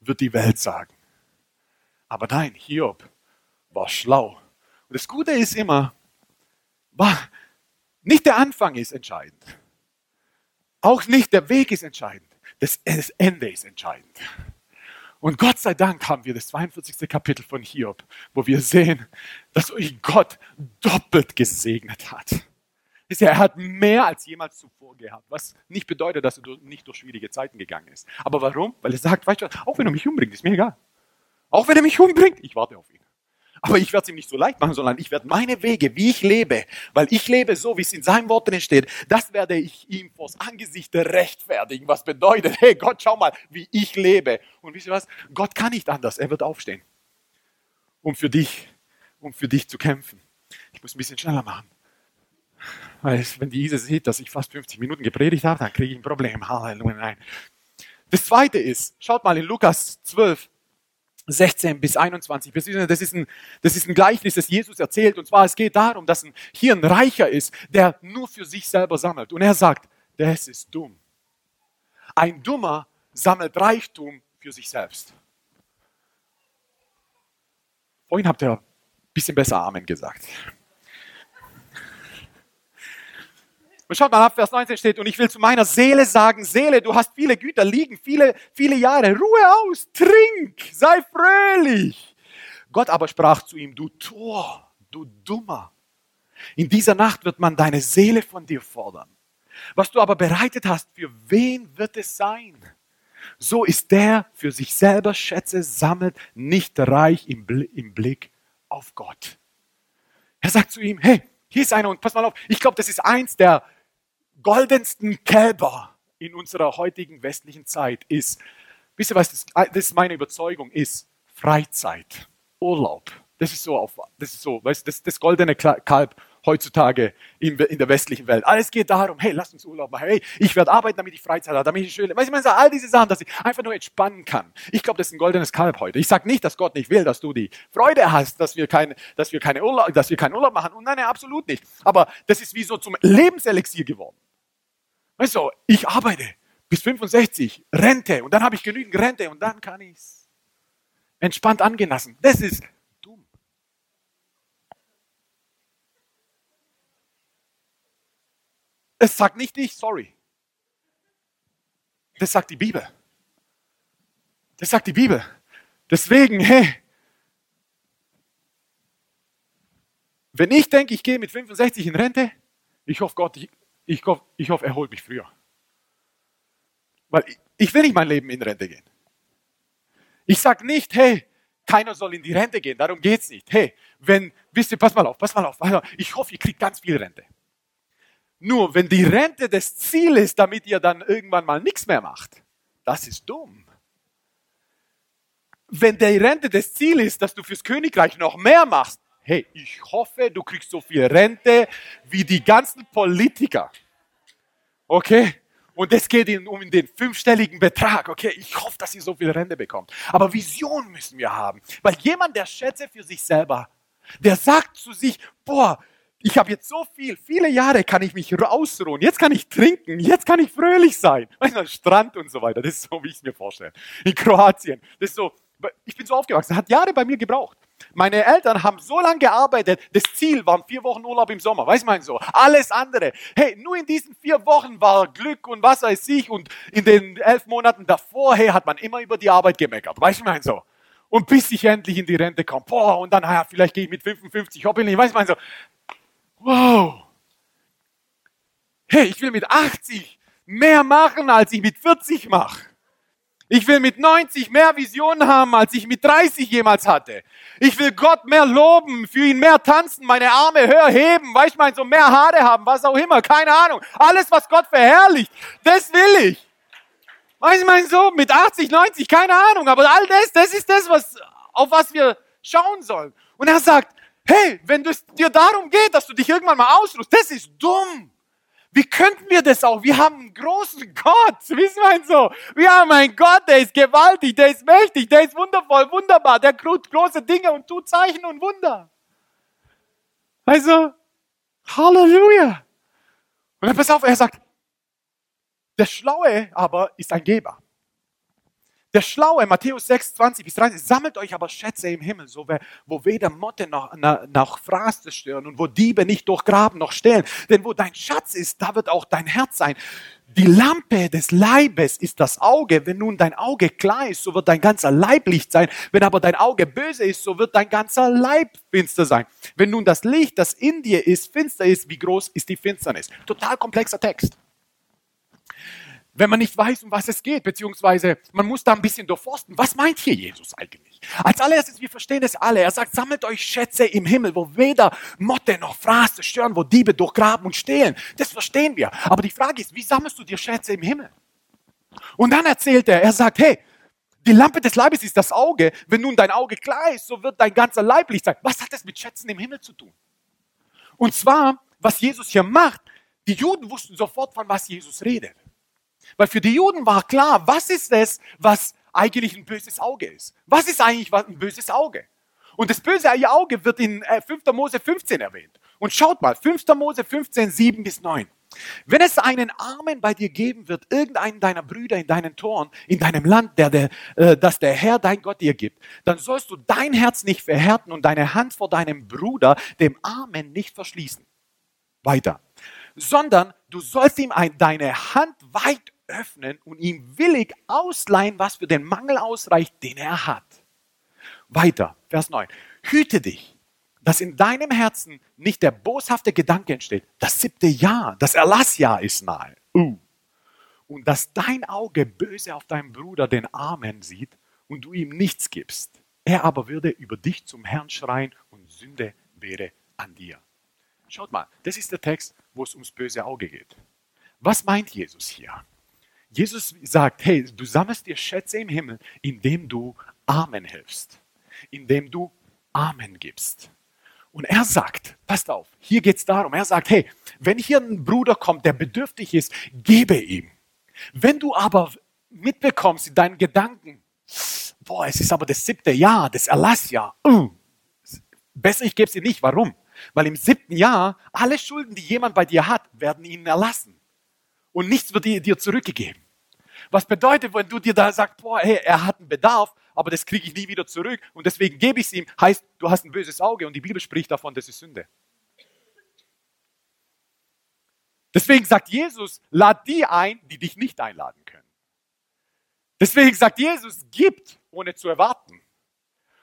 wird die Welt sagen. Aber nein, Hiob war schlau. Und das Gute ist immer, nicht der Anfang ist entscheidend. Auch nicht der Weg ist entscheidend. Das Ende ist entscheidend. Und Gott sei Dank haben wir das 42. Kapitel von Hiob, wo wir sehen, dass euch Gott doppelt gesegnet hat. Er hat mehr als jemals zuvor gehabt, was nicht bedeutet, dass er nicht durch schwierige Zeiten gegangen ist. Aber warum? Weil er sagt, weißt du, auch wenn er mich umbringt, ist mir egal. Auch wenn er mich umbringt, ich warte auf ihn. Aber ich werde es ihm nicht so leicht machen, sondern ich werde meine Wege, wie ich lebe, weil ich lebe so, wie es in seinem Wort drin steht, das werde ich ihm vors Angesicht rechtfertigen. Was bedeutet, hey Gott, schau mal, wie ich lebe. Und wisst ihr was? Gott kann nicht anders. Er wird aufstehen, um für dich, um für dich zu kämpfen. Ich muss ein bisschen schneller machen. Weil wenn die sieht, dass ich fast 50 Minuten gepredigt habe, dann kriege ich ein Problem. Halleluja, nein. Das zweite ist, schaut mal in Lukas 12, 16 bis 21. Das ist, ein, das ist ein Gleichnis, das Jesus erzählt. Und zwar, es geht darum, dass ein, hier ein Reicher ist, der nur für sich selber sammelt. Und er sagt, das ist dumm. Ein Dummer sammelt Reichtum für sich selbst. Vorhin habt ihr ein bisschen besser Amen gesagt. Und schaut mal ab, Vers 19 steht, und ich will zu meiner Seele sagen, Seele, du hast viele Güter liegen, viele, viele Jahre, Ruhe aus, trink, sei fröhlich. Gott aber sprach zu ihm, du Tor, du Dummer, in dieser Nacht wird man deine Seele von dir fordern. Was du aber bereitet hast, für wen wird es sein? So ist der für sich selber Schätze sammelt, nicht reich im, Blick auf Gott. Er sagt zu ihm, hey, hier ist einer und pass mal auf, ich glaube, das ist eins der goldensten Kälber in unserer heutigen westlichen Zeit ist, wisst ihr was, das, das ist meine Überzeugung, ist Freizeit, Urlaub. Das ist so, auf, das ist so, weißt, das, das goldene Kalb heutzutage in, in, der westlichen Welt. Alles geht darum, hey, lass uns Urlaub machen. Hey, ich werde arbeiten, damit ich Freizeit habe, damit ich schön, weißt du, all diese Sachen, dass ich einfach nur entspannen kann. Ich glaube, das ist ein goldenes Kalb heute. Ich sage nicht, dass Gott nicht will, dass du die Freude hast, dass wir keine, dass wir keine Urlaub, dass wir keinen Urlaub machen. Und nein, nein, absolut nicht. Aber das ist wie so zum Lebenselixier geworden. Weißt du, ich arbeite bis 65, Rente und dann habe ich genügend Rente und dann kann ich es entspannt angehen lassen. Das ist dumm. Es sagt nicht ich, sorry. Das sagt die Bibel. Das sagt die Bibel. Deswegen, hey, wenn ich denke, ich gehe mit 65 in Rente, ich hoffe, Gott, ich, ich hoffe, ich hoffe, er holt mich früher. Weil ich, ich will nicht mein Leben in Rente gehen. Ich sage nicht, hey, keiner soll in die Rente gehen, darum geht es nicht. Hey, wenn, wisst ihr, pass mal auf, pass mal auf. Ich hoffe, ihr kriegt ganz viel Rente. Nur, wenn die Rente das Ziel ist, damit ihr dann irgendwann mal nichts mehr macht, das ist dumm. Wenn die Rente das Ziel ist, dass du fürs Königreich noch mehr machst, hey, ich hoffe, du kriegst so viel Rente wie die ganzen Politiker. Okay? Und es geht um den fünfstelligen Betrag. Okay, ich hoffe, dass ihr so viel Rente bekommt. Aber Vision müssen wir haben. Weil jemand, der Schätze für sich selber, der sagt zu sich, boah, ich habe jetzt so viel, viele Jahre kann ich mich ausruhen, jetzt kann ich trinken, jetzt kann ich fröhlich sein. Weißt du, Strand und so weiter, das ist so, wie ich es mir vorstelle. In Kroatien, das ist so, ich bin so aufgewachsen, hat Jahre bei mir gebraucht. Meine Eltern haben so lange gearbeitet, das Ziel waren vier Wochen Urlaub im Sommer, weiß man so. Alles andere. Hey, nur in diesen vier Wochen war Glück und was weiß ich und in den elf Monaten davor, hey, hat man immer über die Arbeit gemeckert, weiß man so. Und bis ich endlich in die Rente komme, boah, und dann, ja, vielleicht gehe ich mit 55 hoppeln, weiß man so. Wow. Hey, ich will mit 80 mehr machen, als ich mit 40 mache. Ich will mit 90 mehr Visionen haben, als ich mit 30 jemals hatte. Ich will Gott mehr loben, für ihn mehr tanzen, meine Arme höher heben, weißt du, so mehr Haare haben, was auch immer, keine Ahnung. Alles, was Gott verherrlicht, das will ich. Weißt du, so, mit 80, 90, keine Ahnung, aber all das, das ist das, was, auf was wir schauen sollen. Und er sagt, Hey, wenn es dir darum geht, dass du dich irgendwann mal ausruhst, das ist dumm. Wie könnten wir das auch? Wir haben einen großen Gott, wissen wir so? Wir haben einen Gott, der ist gewaltig, der ist mächtig, der ist wundervoll, wunderbar, der tut große Dinge und tut Zeichen und Wunder. Also, Halleluja. Und dann pass auf, er sagt, der Schlaue aber ist ein Geber. Der Schlaue, Matthäus 6, 20 bis 30, sammelt euch aber Schätze im Himmel, so, wo weder Motte noch, noch Fraße stören und wo Diebe nicht durchgraben noch stehlen. Denn wo dein Schatz ist, da wird auch dein Herz sein. Die Lampe des Leibes ist das Auge. Wenn nun dein Auge klar ist, so wird dein ganzer Leib Licht sein. Wenn aber dein Auge böse ist, so wird dein ganzer Leib finster sein. Wenn nun das Licht, das in dir ist, finster ist, wie groß ist die Finsternis? Total komplexer Text wenn man nicht weiß, um was es geht, beziehungsweise man muss da ein bisschen durchforsten. Was meint hier Jesus eigentlich? Als allererstes, wir verstehen es alle. Er sagt, sammelt euch Schätze im Himmel, wo weder Motte noch Fraße stören, wo Diebe durchgraben und stehlen. Das verstehen wir. Aber die Frage ist, wie sammelst du dir Schätze im Himmel? Und dann erzählt er, er sagt, hey, die Lampe des Leibes ist das Auge. Wenn nun dein Auge klar ist, so wird dein ganzer Leib Licht sein. Was hat das mit Schätzen im Himmel zu tun? Und zwar, was Jesus hier macht, die Juden wussten sofort, von was Jesus redet. Weil für die Juden war klar, was ist es, was eigentlich ein böses Auge ist? Was ist eigentlich ein böses Auge? Und das böse Auge wird in 5. Äh, Mose 15 erwähnt. Und schaut mal, 5. Mose 15, 7 bis 9. Wenn es einen Armen bei dir geben wird, irgendeinen deiner Brüder in deinen Toren, in deinem Land, der, der, äh, das der Herr, dein Gott, dir gibt, dann sollst du dein Herz nicht verhärten und deine Hand vor deinem Bruder, dem Armen, nicht verschließen. Weiter. Sondern du sollst ihm ein, deine Hand weit öffnen und ihm willig ausleihen, was für den Mangel ausreicht, den er hat. Weiter, Vers 9. Hüte dich, dass in deinem Herzen nicht der boshafte Gedanke entsteht, das siebte Jahr, das Erlassjahr ist nahe. Uh. Und dass dein Auge böse auf deinen Bruder, den Armen, sieht und du ihm nichts gibst. Er aber würde über dich zum Herrn schreien und Sünde wäre an dir. Schaut mal, das ist der Text, wo es ums böse Auge geht. Was meint Jesus hier? Jesus sagt, hey, du sammelst dir Schätze im Himmel, indem du Amen hilfst, indem du Amen gibst. Und er sagt, passt auf, hier geht es darum, er sagt, hey, wenn hier ein Bruder kommt, der bedürftig ist, gebe ihm. Wenn du aber mitbekommst in deinen Gedanken, boah, es ist aber das siebte Jahr, das Erlassjahr, uh, besser ich gebe sie nicht. Warum? Weil im siebten Jahr alle Schulden, die jemand bei dir hat, werden ihnen erlassen und nichts wird dir zurückgegeben. Was bedeutet, wenn du dir da sagst, boah, hey, er hat einen Bedarf, aber das kriege ich nie wieder zurück und deswegen gebe ich es ihm, heißt, du hast ein böses Auge und die Bibel spricht davon, das ist Sünde. Deswegen sagt Jesus, lad die ein, die dich nicht einladen können. Deswegen sagt Jesus, gibt, ohne zu erwarten.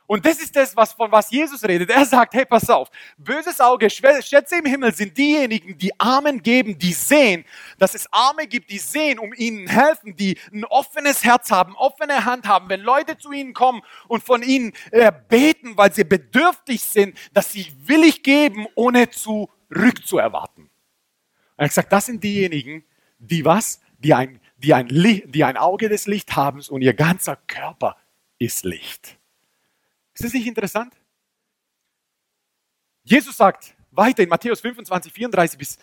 Und das ist das, was, von was Jesus redet. Er sagt, hey, pass auf, böses Auge, Schätze im Himmel sind diejenigen, die Armen geben, die sehen, dass es Arme gibt, die sehen, um ihnen helfen, die ein offenes Herz haben, offene Hand haben. Wenn Leute zu ihnen kommen und von ihnen äh, beten, weil sie bedürftig sind, dass sie willig geben, ohne zurückzuerwarten. Er hat gesagt, das sind diejenigen, die was? Die ein, die ein, die ein Auge des Licht haben und ihr ganzer Körper ist Licht. Ist das nicht interessant? Jesus sagt weiter in Matthäus 25, 34 bis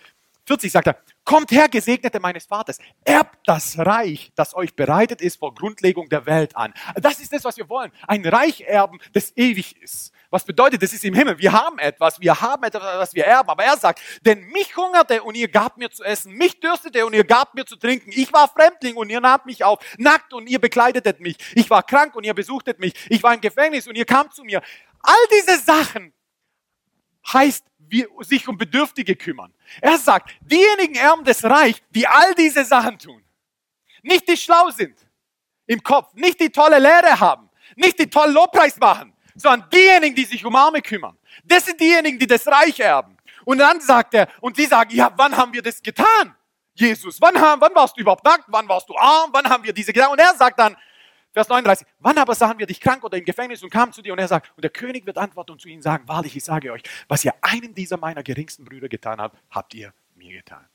40 sagt er, kommt her, Gesegnete meines Vaters, erbt das Reich, das euch bereitet ist vor Grundlegung der Welt an. Das ist das, was wir wollen. Ein Reich erben, das ewig ist. Was bedeutet, das ist im Himmel. Wir haben etwas, wir haben etwas, was wir erben. Aber er sagt, denn mich hungerte und ihr gabt mir zu essen, mich dürstete und ihr gabt mir zu trinken. Ich war Fremdling und ihr nahmt mich auf, nackt und ihr bekleidetet mich. Ich war krank und ihr besuchtet mich. Ich war im Gefängnis und ihr kamt zu mir. All diese Sachen heißt, wir sich um Bedürftige kümmern. Er sagt, diejenigen erben das Reich, die all diese Sachen tun. Nicht die schlau sind im Kopf, nicht die tolle Lehre haben, nicht die tollen Lobpreis machen, sondern diejenigen, die sich um Arme kümmern. Das sind diejenigen, die das Reich erben. Und dann sagt er, und sie sagen, ja, wann haben wir das getan? Jesus, wann, haben, wann warst du überhaupt nackt? Wann warst du arm? Wann haben wir diese getan? Und er sagt dann, Vers 39. Wann aber sahen wir dich krank oder im Gefängnis und kamen zu dir? Und er sagt, und der König wird antworten und zu ihnen sagen, wahrlich, ich sage euch, was ihr einem dieser meiner geringsten Brüder getan habt, habt ihr mir getan.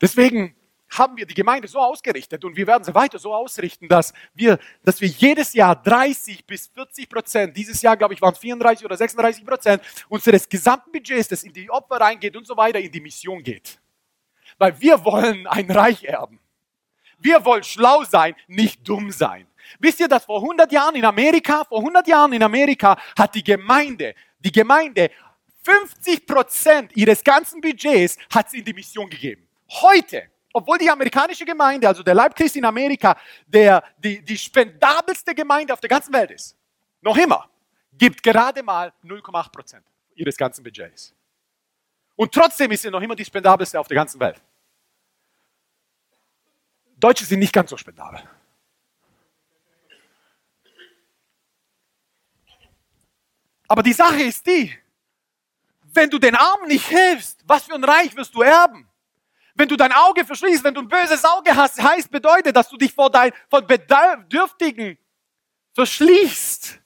Deswegen haben wir die Gemeinde so ausgerichtet und wir werden sie weiter so ausrichten, dass wir, dass wir jedes Jahr 30 bis 40 Prozent, dieses Jahr glaube ich waren es 34 oder 36 Prozent unseres gesamten Budgets, das in die Opfer reingeht und so weiter, in die Mission geht. Weil wir wollen ein Reich erben. Wir wollen schlau sein, nicht dumm sein. Wisst ihr, dass vor 100 Jahren in Amerika, vor 100 Jahren in Amerika hat die Gemeinde, die Gemeinde 50 Prozent ihres ganzen Budgets hat sie in die Mission gegeben. Heute, obwohl die amerikanische Gemeinde, also der Leib Christi in Amerika, der, die, die spendabelste Gemeinde auf der ganzen Welt ist, noch immer, gibt gerade mal 0,8 Prozent ihres ganzen Budgets. Und trotzdem ist sie noch immer die spendabelste auf der ganzen Welt. Deutsche sind nicht ganz so spendabel. Aber die Sache ist die, wenn du den Armen nicht hilfst, was für ein Reich wirst du erben? Wenn du dein Auge verschließt, wenn du ein böses Auge hast, heißt bedeutet, dass du dich vor dein, von Bedürftigen verschließt.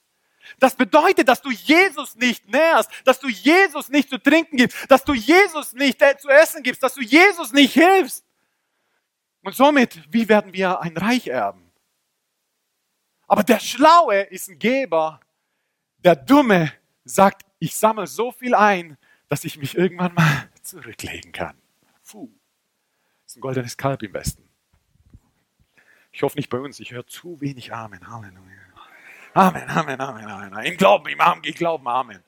Das bedeutet, dass du Jesus nicht nährst, dass du Jesus nicht zu trinken gibst, dass du Jesus nicht äh, zu essen gibst, dass du Jesus nicht hilfst. Und somit, wie werden wir ein Reich erben? Aber der Schlaue ist ein Geber. Der Dumme sagt, ich sammle so viel ein, dass ich mich irgendwann mal zurücklegen kann. Puh. Ein goldenes Kalb im Westen. Ich hoffe nicht bei uns, ich höre zu wenig Amen. Halleluja. Amen, Amen, Amen, Amen. Im Glauben, im Amen, im Glauben, Amen.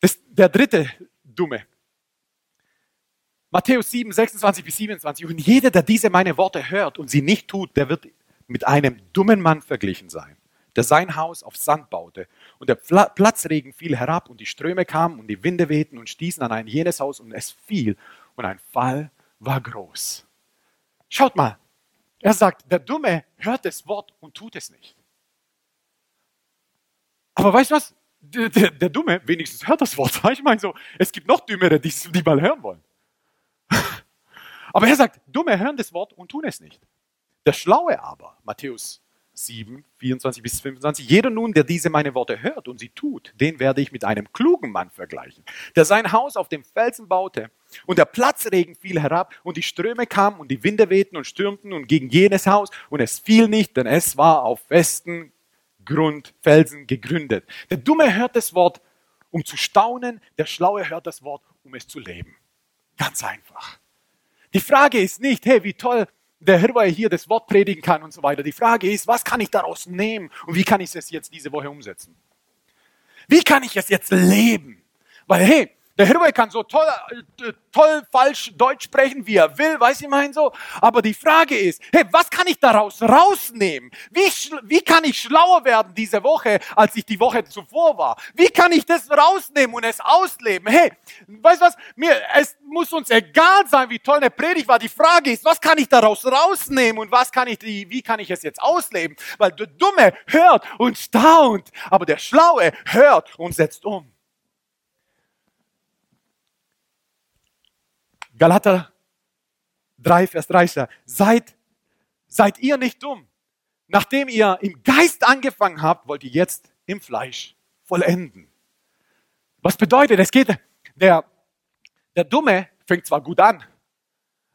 Das, der dritte Dumme Matthäus 7, 26 bis 27. Und jeder, der diese meine Worte hört und sie nicht tut, der wird mit einem dummen Mann verglichen sein, der sein Haus auf Sand baute. Und der Platzregen fiel herab und die Ströme kamen und die Winde wehten und stießen an ein jenes Haus und es fiel und ein Fall war groß. Schaut mal, er sagt, der Dumme hört das Wort und tut es nicht. Aber weißt du was? Der, der, der Dumme wenigstens hört das Wort. Ich meine so, es gibt noch Dümmere, die, die mal hören wollen. Aber er sagt, Dumme hören das Wort und tun es nicht. Der Schlaue aber, Matthäus 7, 24 bis 25, jeder nun, der diese meine Worte hört und sie tut, den werde ich mit einem klugen Mann vergleichen, der sein Haus auf dem Felsen baute und der Platzregen fiel herab und die Ströme kamen und die Winde wehten und stürmten und gegen jenes Haus und es fiel nicht, denn es war auf festen Grund, Felsen gegründet. Der Dumme hört das Wort, um zu staunen, der Schlaue hört das Wort, um es zu leben. Ganz einfach. Die Frage ist nicht, hey, wie toll der Herr hier das Wort predigen kann und so weiter. Die Frage ist, was kann ich daraus nehmen und wie kann ich es jetzt diese Woche umsetzen? Wie kann ich es jetzt leben? Weil, hey, der Hirwe kann so toll, äh, toll falsch Deutsch sprechen, wie er will, weiß ich mein so. Aber die Frage ist, hey, was kann ich daraus rausnehmen? Wie, wie kann ich schlauer werden diese Woche, als ich die Woche zuvor war? Wie kann ich das rausnehmen und es ausleben? Hey, weißt du was? Mir, es muss uns egal sein, wie toll eine Predigt war. Die Frage ist, was kann ich daraus rausnehmen und was kann ich, wie kann ich es jetzt ausleben? Weil der Dumme hört und staunt, aber der Schlaue hört und setzt um. Galater 3, Vers 3 sagt, seid, seid ihr nicht dumm. Nachdem ihr im Geist angefangen habt, wollt ihr jetzt im Fleisch vollenden. Was bedeutet, es geht, der, der Dumme fängt zwar gut an,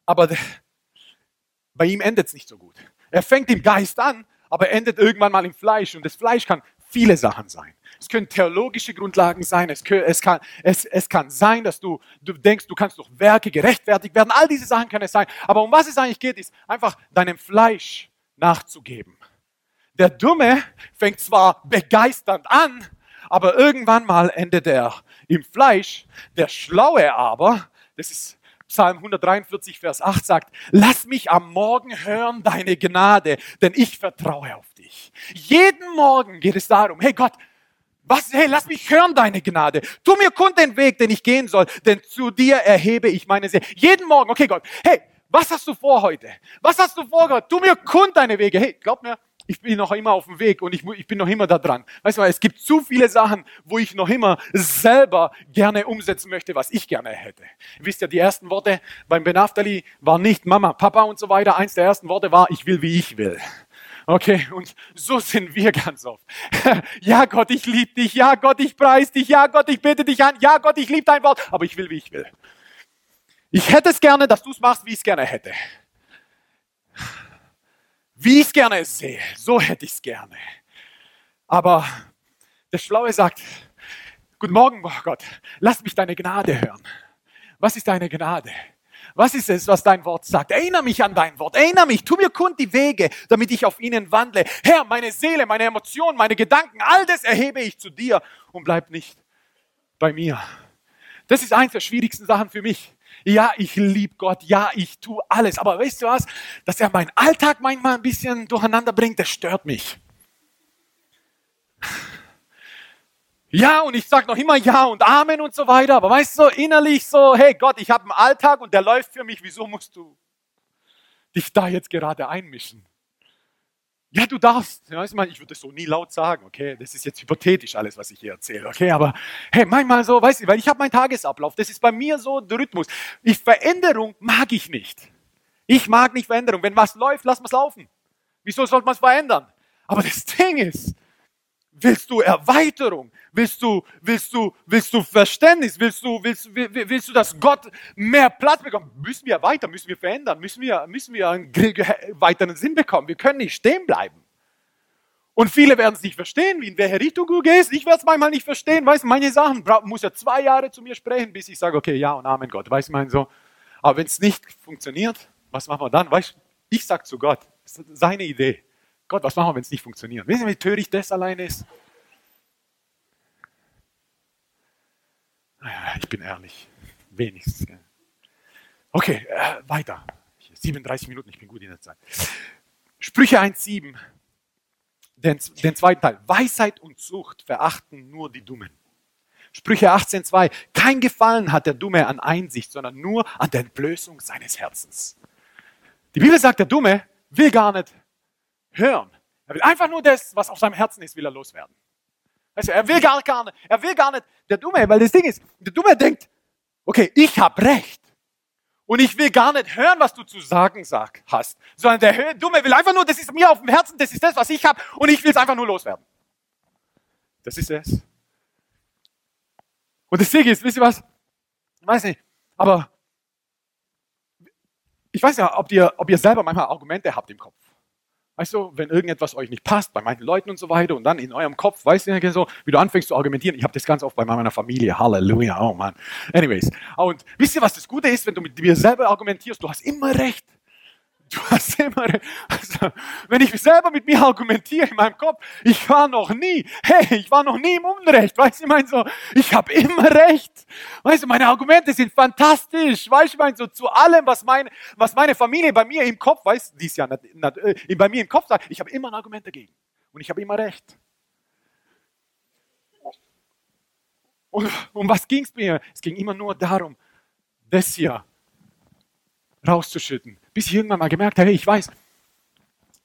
aber bei ihm endet es nicht so gut. Er fängt im Geist an, aber endet irgendwann mal im Fleisch. Und das Fleisch kann viele Sachen sein. Es können theologische Grundlagen sein. Es, es, kann, es, es kann sein, dass du, du denkst, du kannst durch Werke gerechtfertigt werden. All diese Sachen können es sein. Aber um was es eigentlich geht, ist einfach deinem Fleisch nachzugeben. Der Dumme fängt zwar begeisternd an, aber irgendwann mal endet er im Fleisch. Der Schlaue aber, das ist Psalm 143, Vers 8 sagt, lass mich am Morgen hören deine Gnade, denn ich vertraue auf dich. Jeden Morgen geht es darum, hey Gott, was, hey, lass mich hören deine Gnade. Tu mir kund den Weg, den ich gehen soll, denn zu dir erhebe ich meine Seele. Jeden Morgen, okay Gott, hey, was hast du vor heute? Was hast du vor, Gott? Tu mir kund deine Wege. Hey, glaub mir, ich bin noch immer auf dem Weg und ich, ich bin noch immer da dran. Weißt du, es gibt zu viele Sachen, wo ich noch immer selber gerne umsetzen möchte, was ich gerne hätte. Ihr wisst ja, die ersten Worte beim Benaftali waren nicht Mama, Papa und so weiter. Eins der ersten Worte war, ich will, wie ich will. Okay, und so sind wir ganz oft. ja, Gott, ich liebe dich. Ja, Gott, ich preis dich. Ja, Gott, ich bete dich an. Ja, Gott, ich liebe dein Wort. Aber ich will, wie ich will. Ich hätte es gerne, dass du es machst, wie ich es gerne hätte. Wie ich es gerne sehe. So hätte ich es gerne. Aber der Schlaue sagt, Guten Morgen, Gott. Lass mich deine Gnade hören. Was ist deine Gnade? Was ist es, was dein Wort sagt? Erinnere mich an dein Wort. Erinnere mich. Tu mir kund die Wege, damit ich auf ihnen wandle. Herr, meine Seele, meine Emotionen, meine Gedanken, all das erhebe ich zu dir und bleib nicht bei mir. Das ist eins der schwierigsten Sachen für mich. Ja, ich liebe Gott. Ja, ich tue alles. Aber weißt du was? Dass er meinen Alltag manchmal ein bisschen durcheinander bringt, das stört mich. Ja, und ich sage noch immer Ja und Amen und so weiter. Aber weißt du, innerlich so, hey Gott, ich habe einen Alltag und der läuft für mich. Wieso musst du dich da jetzt gerade einmischen? Ja, du darfst. Weißt ich würde das so nie laut sagen, okay? Das ist jetzt hypothetisch alles, was ich hier erzähle, okay? Aber hey, manchmal so, weißt du, weil ich habe meinen Tagesablauf. Das ist bei mir so der Rhythmus. Die Veränderung mag ich nicht. Ich mag nicht Veränderung. Wenn was läuft, lass mal laufen. Wieso sollte man es verändern? Aber das Ding ist, Willst du Erweiterung? Willst du, willst du, willst du Verständnis? Willst du, willst, willst du, dass Gott mehr Platz bekommt? Müssen wir weiter, müssen wir verändern, müssen wir, müssen wir einen weiteren Sinn bekommen. Wir können nicht stehen bleiben. Und viele werden es nicht verstehen, wie in welche Richtung du gehst. Ich werde es manchmal nicht verstehen. Weißt du, manche Sachen muss er zwei Jahre zu mir sprechen, bis ich sage, okay, ja und Amen, Gott. Weißt du, mein so. Aber wenn es nicht funktioniert, was machen wir dann? Weißt du, ich sag zu Gott, seine Idee. Gott, was machen wir, wenn es nicht funktioniert? Wissen Sie, wie töricht das allein ist? Naja, ich bin ehrlich. Wenigstens. Okay, äh, weiter. 37 Minuten, ich bin gut in der Zeit. Sprüche 1,7, den, den zweiten Teil. Weisheit und Zucht verachten nur die Dummen. Sprüche 18,2. Kein Gefallen hat der Dumme an Einsicht, sondern nur an der Entblößung seines Herzens. Die Bibel sagt, der Dumme will gar nicht hören. Er will einfach nur das, was auf seinem Herzen ist, will er loswerden. Weißt du, er will gar, gar nicht, er will gar nicht, der Dumme, weil das Ding ist, der Dumme denkt, okay, ich habe recht. Und ich will gar nicht hören, was du zu sagen sag, hast, sondern der Dumme will einfach nur, das ist mir auf dem Herzen, das ist das, was ich habe, und ich will es einfach nur loswerden. Das ist es. Und das Ding ist, wisst ihr was? Ich weiß nicht, aber ich weiß ja, ob ihr, ob ihr selber manchmal Argumente habt im Kopf. Weißt du, wenn irgendetwas euch nicht passt, bei manchen Leuten und so weiter, und dann in eurem Kopf, weißt du, so, wie du anfängst zu argumentieren. Ich habe das ganz oft bei meiner Familie. Halleluja, oh Mann. Anyways. Und wisst ihr, was das Gute ist, wenn du mit dir selber argumentierst? Du hast immer recht. Du hast immer, also, wenn ich selber mit mir argumentiere in meinem Kopf, ich war noch nie, hey, ich war noch nie im Unrecht, weißt du, ich meine so, ich habe immer recht. Weißt du, meine Argumente sind fantastisch, weißt du, ich meine so zu allem, was meine, was meine Familie bei mir im Kopf, weißt du, dies Jahr, äh, bei mir im Kopf sagt, ich habe immer ein Argument dagegen. Und ich habe immer recht. Und um was ging es mir? Es ging immer nur darum, das hier rauszuschütten. Bis ich irgendwann mal gemerkt habe, hey, ich weiß,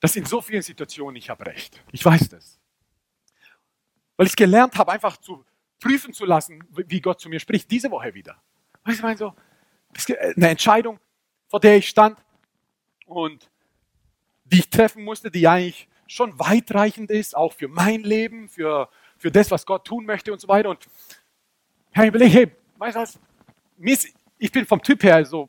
dass in so vielen Situationen ich habe recht. Ich weiß das. Weil ich gelernt habe, einfach zu prüfen zu lassen, wie Gott zu mir spricht, diese Woche wieder. Weißt du, ich meine so, eine Entscheidung, vor der ich stand und die ich treffen musste, die eigentlich schon weitreichend ist, auch für mein Leben, für, für das, was Gott tun möchte und so weiter. Und ich habe überlegt, hey, weißt du was, ich bin vom Typ her so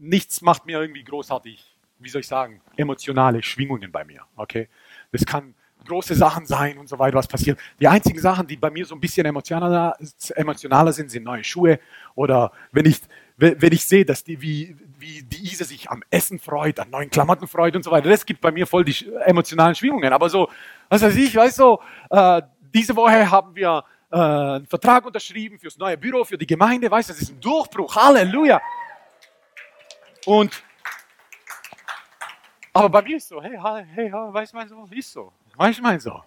nichts macht mir irgendwie großartig, wie soll ich sagen, emotionale Schwingungen bei mir. Okay? das kann große Sachen sein und so weiter, was passiert. Die einzigen Sachen, die bei mir so ein bisschen emotionaler, emotionaler sind, sind neue Schuhe oder wenn ich, wenn ich sehe, dass die, wie, wie die Isa sich am Essen freut, an neuen Klamotten freut und so weiter. Das gibt bei mir voll die emotionalen Schwingungen. Aber so, was weiß ich, weißt du, äh, diese Woche haben wir äh, einen Vertrag unterschrieben fürs neue Büro, für die Gemeinde, weißt du, das ist ein Durchbruch. Halleluja. Und aber bei mir ist so, hey, hey, weißt du, so, ist so. Manchmal so.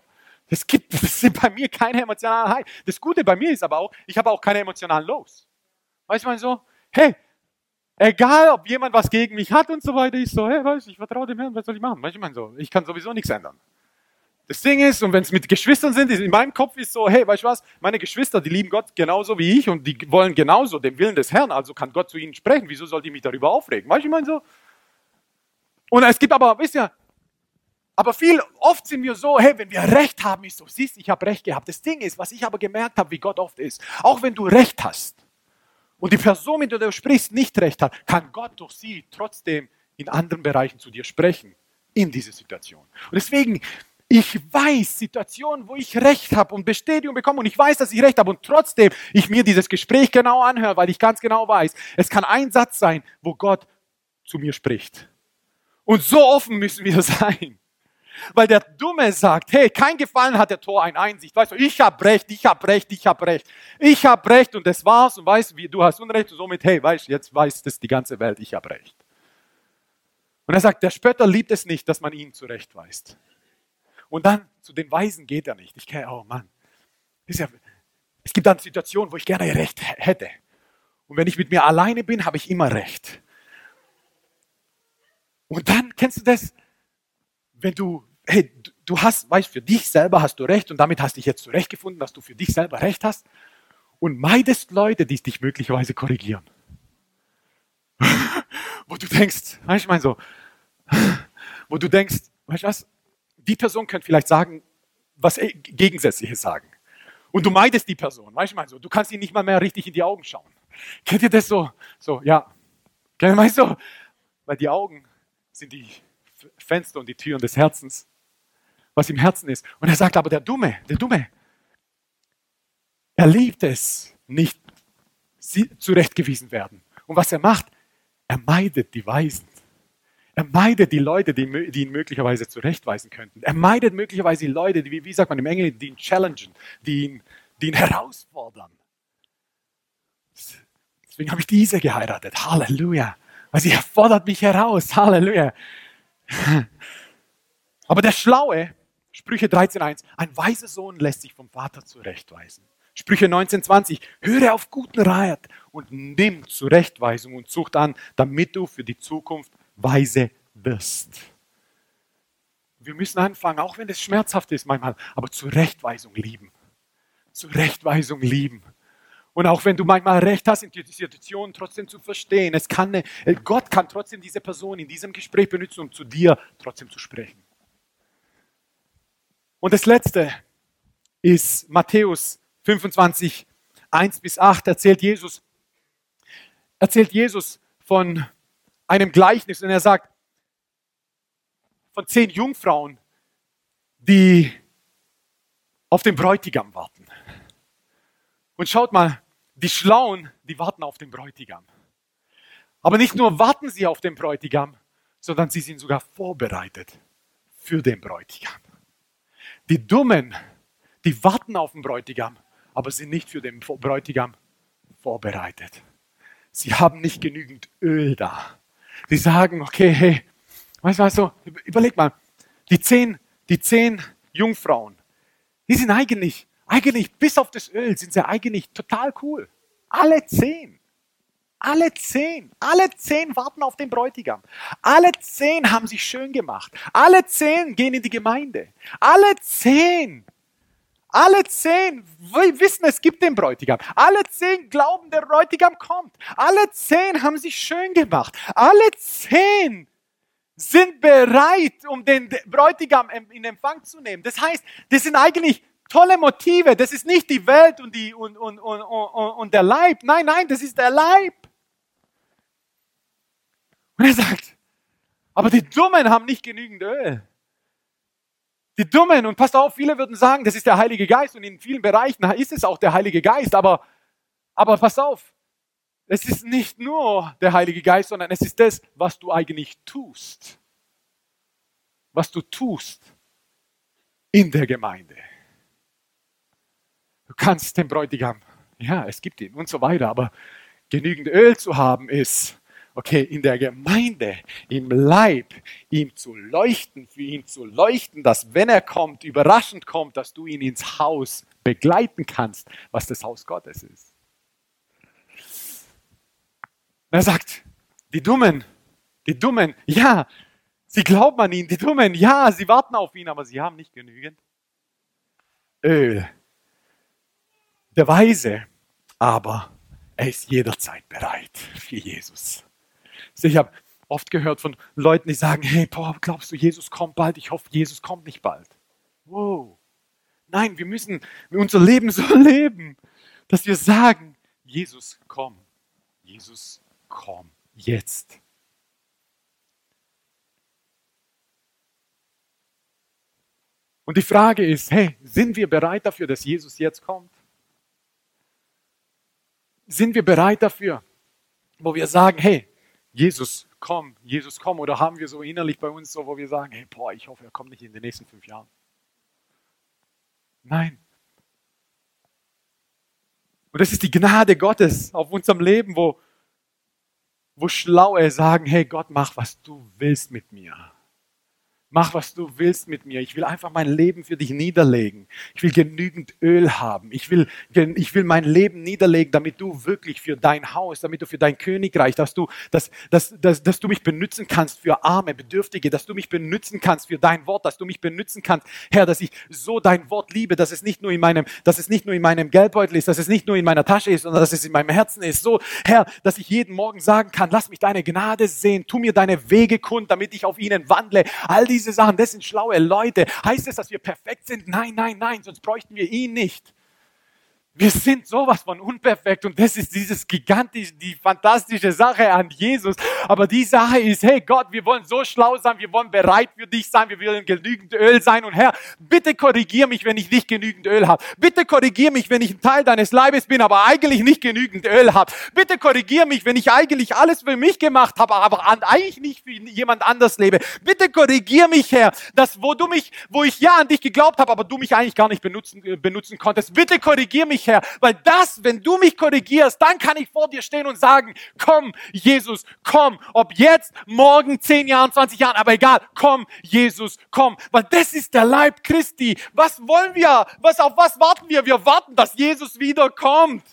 Es gibt, das sind bei mir keine emotionalen High. Das Gute bei mir ist aber auch, ich habe auch keine emotionalen Lows. Du, so, hey, egal ob jemand was gegen mich hat und so weiter, ich so, hey, weißt du, ich vertraue dem Herrn, was soll ich machen? Manchmal so, ich kann sowieso nichts ändern. Das Ding ist, und wenn es mit Geschwistern sind, in meinem Kopf ist so, hey, weißt du was, meine Geschwister, die lieben Gott genauso wie ich und die wollen genauso den Willen des Herrn, also kann Gott zu ihnen sprechen. Wieso sollte ich mich darüber aufregen? Weißt du, ich meine so? Und es gibt aber, wisst ihr, aber viel, oft sind wir so, hey, wenn wir Recht haben, ist so, siehst, ich habe Recht gehabt. Das Ding ist, was ich aber gemerkt habe, wie Gott oft ist, auch wenn du Recht hast und die Person, mit der du sprichst, nicht Recht hat, kann Gott durch sie trotzdem in anderen Bereichen zu dir sprechen, in diese Situation. Und deswegen, ich weiß Situationen, wo ich Recht habe und Bestätigung bekomme und ich weiß, dass ich Recht habe und trotzdem ich mir dieses Gespräch genau anhöre, weil ich ganz genau weiß, es kann ein Satz sein, wo Gott zu mir spricht. Und so offen müssen wir sein. Weil der Dumme sagt, hey, kein Gefallen hat der Tor ein Einsicht. Weißt du, ich habe Recht, ich habe Recht, ich habe Recht. Ich habe Recht und das war's und weißt, wie, du hast Unrecht und somit, hey, weißt, jetzt weiß das die ganze Welt, ich habe Recht. Und er sagt, der Spötter liebt es nicht, dass man ihn zurechtweist. Und dann zu den Weisen geht er nicht. Ich kenne, oh Mann. Ja, es gibt dann Situationen, wo ich gerne Recht hätte. Und wenn ich mit mir alleine bin, habe ich immer Recht. Und dann kennst du das, wenn du, hey, du hast, weißt, für dich selber hast du Recht und damit hast dich jetzt zurechtgefunden, dass du für dich selber Recht hast und meidest Leute, die dich möglicherweise korrigieren. wo du denkst, weißt du, mein so, wo du denkst, weißt du was, die Person könnte vielleicht sagen, was Gegensätzliches sagen. Und du meidest die Person, weißt du, mein so, du kannst ihnen nicht mal mehr richtig in die Augen schauen. Kennt ihr das so? So, ja. Ihr, so? Weil die Augen sind die Fenster und die Türen des Herzens, was im Herzen ist. Und er sagt aber, der Dumme, der Dumme, er liebt es, nicht zurechtgewiesen werden. Und was er macht, er meidet die Weisen. Er meidet die Leute, die, die ihn möglicherweise zurechtweisen könnten. Er meidet möglicherweise die Leute, die, wie sagt man im Englischen, die ihn challengen, die ihn, die ihn herausfordern. Deswegen habe ich diese geheiratet. Halleluja. Weil sie fordert mich heraus. Halleluja. Aber der Schlaue, Sprüche 13.1, ein weiser Sohn lässt sich vom Vater zurechtweisen. Sprüche 19.20, höre auf guten Rat und nimm Zurechtweisung und Zucht an, damit du für die Zukunft weise wirst. Wir müssen anfangen, auch wenn es schmerzhaft ist manchmal, aber Zurechtweisung lieben. Zurechtweisung lieben. Und auch wenn du manchmal recht hast, in die Situation trotzdem zu verstehen. Es kann, äh, Gott kann trotzdem diese Person in diesem Gespräch benutzen, um zu dir trotzdem zu sprechen. Und das letzte ist Matthäus 25, 1 bis 8 erzählt Jesus, erzählt Jesus von einem Gleichnis und er sagt, von zehn Jungfrauen, die auf den Bräutigam warten. Und schaut mal, die Schlauen, die warten auf den Bräutigam. Aber nicht nur warten sie auf den Bräutigam, sondern sie sind sogar vorbereitet für den Bräutigam. Die Dummen, die warten auf den Bräutigam, aber sind nicht für den Bräutigam vorbereitet. Sie haben nicht genügend Öl da. Sie sagen, okay, hey, weißt du, also, überleg mal, die zehn, die zehn Jungfrauen, die sind eigentlich eigentlich, bis auf das Öl, sind sie eigentlich total cool. Alle zehn. Alle zehn, alle zehn warten auf den Bräutigam. Alle zehn haben sich schön gemacht. Alle zehn gehen in die Gemeinde. Alle zehn, alle zehn wissen, es gibt den Bräutigam. Alle zehn glauben, der Bräutigam kommt. Alle zehn haben sich schön gemacht. Alle zehn sind bereit, um den Bräutigam in Empfang zu nehmen. Das heißt, das sind eigentlich tolle Motive. Das ist nicht die Welt und, die, und, und, und, und der Leib. Nein, nein, das ist der Leib. Und er sagt, aber die Dummen haben nicht genügend Öl. Die Dummen, und passt auf, viele würden sagen, das ist der Heilige Geist und in vielen Bereichen ist es auch der Heilige Geist, aber, aber pass auf, es ist nicht nur der Heilige Geist, sondern es ist das, was du eigentlich tust. Was du tust in der Gemeinde. Du kannst den Bräutigam, ja, es gibt ihn und so weiter, aber genügend Öl zu haben ist, okay, in der Gemeinde, im Leib, ihm zu leuchten, für ihn zu leuchten, dass wenn er kommt, überraschend kommt, dass du ihn ins Haus begleiten kannst, was das Haus Gottes ist. Er sagt, die Dummen, die Dummen, ja, sie glauben an ihn, die Dummen, ja, sie warten auf ihn, aber sie haben nicht genügend Öl. Der Weise aber, er ist jederzeit bereit für Jesus. Ich habe oft gehört von Leuten, die sagen, hey, boah, glaubst du, Jesus kommt bald? Ich hoffe, Jesus kommt nicht bald. Wow. Nein, wir müssen unser Leben so leben, dass wir sagen, Jesus, komm. Jesus, komm. Jetzt. Und die Frage ist, hey, sind wir bereit dafür, dass Jesus jetzt kommt? Sind wir bereit dafür, wo wir sagen, hey, Jesus, komm, Jesus, komm. Oder haben wir so innerlich bei uns so, wo wir sagen, hey, boah, ich hoffe, er kommt nicht in den nächsten fünf Jahren. Nein. Und das ist die Gnade Gottes auf unserem Leben, wo, wo Schlaue sagen, hey Gott, mach, was du willst mit mir. Mach, was du willst mit mir. Ich will einfach mein Leben für dich niederlegen. Ich will genügend Öl haben. Ich will, ich will mein Leben niederlegen, damit du wirklich für dein Haus, damit du für dein Königreich, dass du, dass, dass, dass, dass du mich benutzen kannst für Arme, Bedürftige, dass du mich benutzen kannst für dein Wort, dass du mich benutzen kannst, Herr, dass ich so dein Wort liebe, dass es nicht nur in meinem, dass es nicht nur in meinem Geldbeutel ist, dass es nicht nur in meiner Tasche ist, sondern dass es in meinem Herzen ist. So, Herr, dass ich jeden Morgen sagen kann, lass mich deine Gnade sehen, tu mir deine Wege kund, damit ich auf ihnen wandle. All diese diese Sachen, das sind schlaue Leute. Heißt es, dass wir perfekt sind? Nein, nein, nein, sonst bräuchten wir ihn nicht. Wir sind sowas von unperfekt und das ist dieses gigantische, die fantastische Sache an Jesus. Aber die Sache ist, hey Gott, wir wollen so schlau sein, wir wollen bereit für dich sein, wir wollen genügend Öl sein und Herr, bitte korrigier mich, wenn ich nicht genügend Öl habe. Bitte korrigier mich, wenn ich ein Teil deines Leibes bin, aber eigentlich nicht genügend Öl habe. Bitte korrigier mich, wenn ich eigentlich alles für mich gemacht habe, aber eigentlich nicht für jemand anders lebe. Bitte korrigier mich, Herr, dass wo du mich, wo ich ja an dich geglaubt habe, aber du mich eigentlich gar nicht benutzen, benutzen konntest. Bitte korrigier mich, Herr, weil das, wenn du mich korrigierst, dann kann ich vor dir stehen und sagen, komm, Jesus, komm, ob jetzt, morgen, zehn Jahren, 20 Jahren, aber egal, komm, Jesus, komm, weil das ist der Leib Christi. Was wollen wir? Was, auf was warten wir? Wir warten, dass Jesus wiederkommt.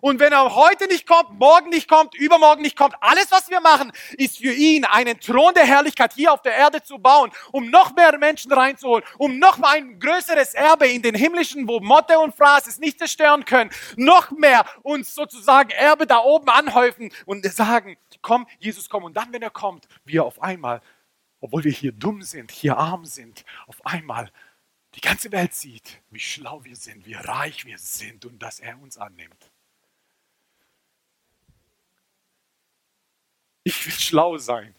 Und wenn er heute nicht kommt, morgen nicht kommt, übermorgen nicht kommt, alles, was wir machen, ist für ihn einen Thron der Herrlichkeit hier auf der Erde zu bauen, um noch mehr Menschen reinzuholen, um noch mal ein größeres Erbe in den himmlischen, wo Motte und Fraß es nicht zerstören können, noch mehr uns sozusagen Erbe da oben anhäufen und sagen, komm, Jesus, komm. Und dann, wenn er kommt, wir auf einmal, obwohl wir hier dumm sind, hier arm sind, auf einmal die ganze Welt sieht, wie schlau wir sind, wie reich wir sind und dass er uns annimmt. Ich will schlau sein.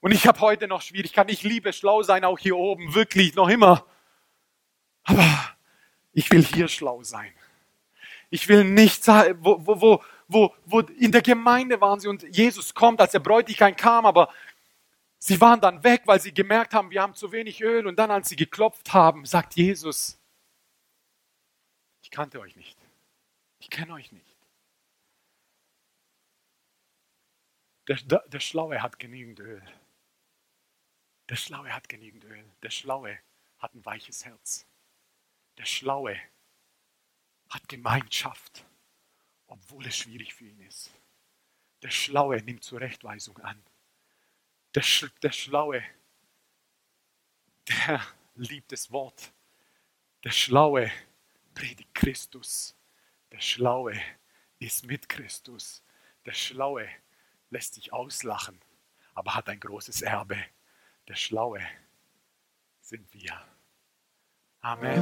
Und ich habe heute noch Schwierigkeiten. Ich liebe schlau sein, auch hier oben, wirklich noch immer. Aber ich will hier schlau sein. Ich will nicht wo, wo, wo, wo, wo in der Gemeinde waren sie und Jesus kommt, als der Bräutigam kam, aber sie waren dann weg, weil sie gemerkt haben, wir haben zu wenig Öl. Und dann, als sie geklopft haben, sagt Jesus, ich kannte euch nicht. Ich kenne euch nicht. Der, der Schlaue hat genügend Öl. Der Schlaue hat genügend Öl. Der Schlaue hat ein weiches Herz. Der Schlaue hat Gemeinschaft, obwohl es schwierig für ihn ist. Der Schlaue nimmt Zurechtweisung an. Der, Sch der Schlaue, der liebt das Wort. Der Schlaue predigt Christus. Der Schlaue ist mit Christus. Der Schlaue lässt sich auslachen, aber hat ein großes Erbe. Der Schlaue sind wir. Amen.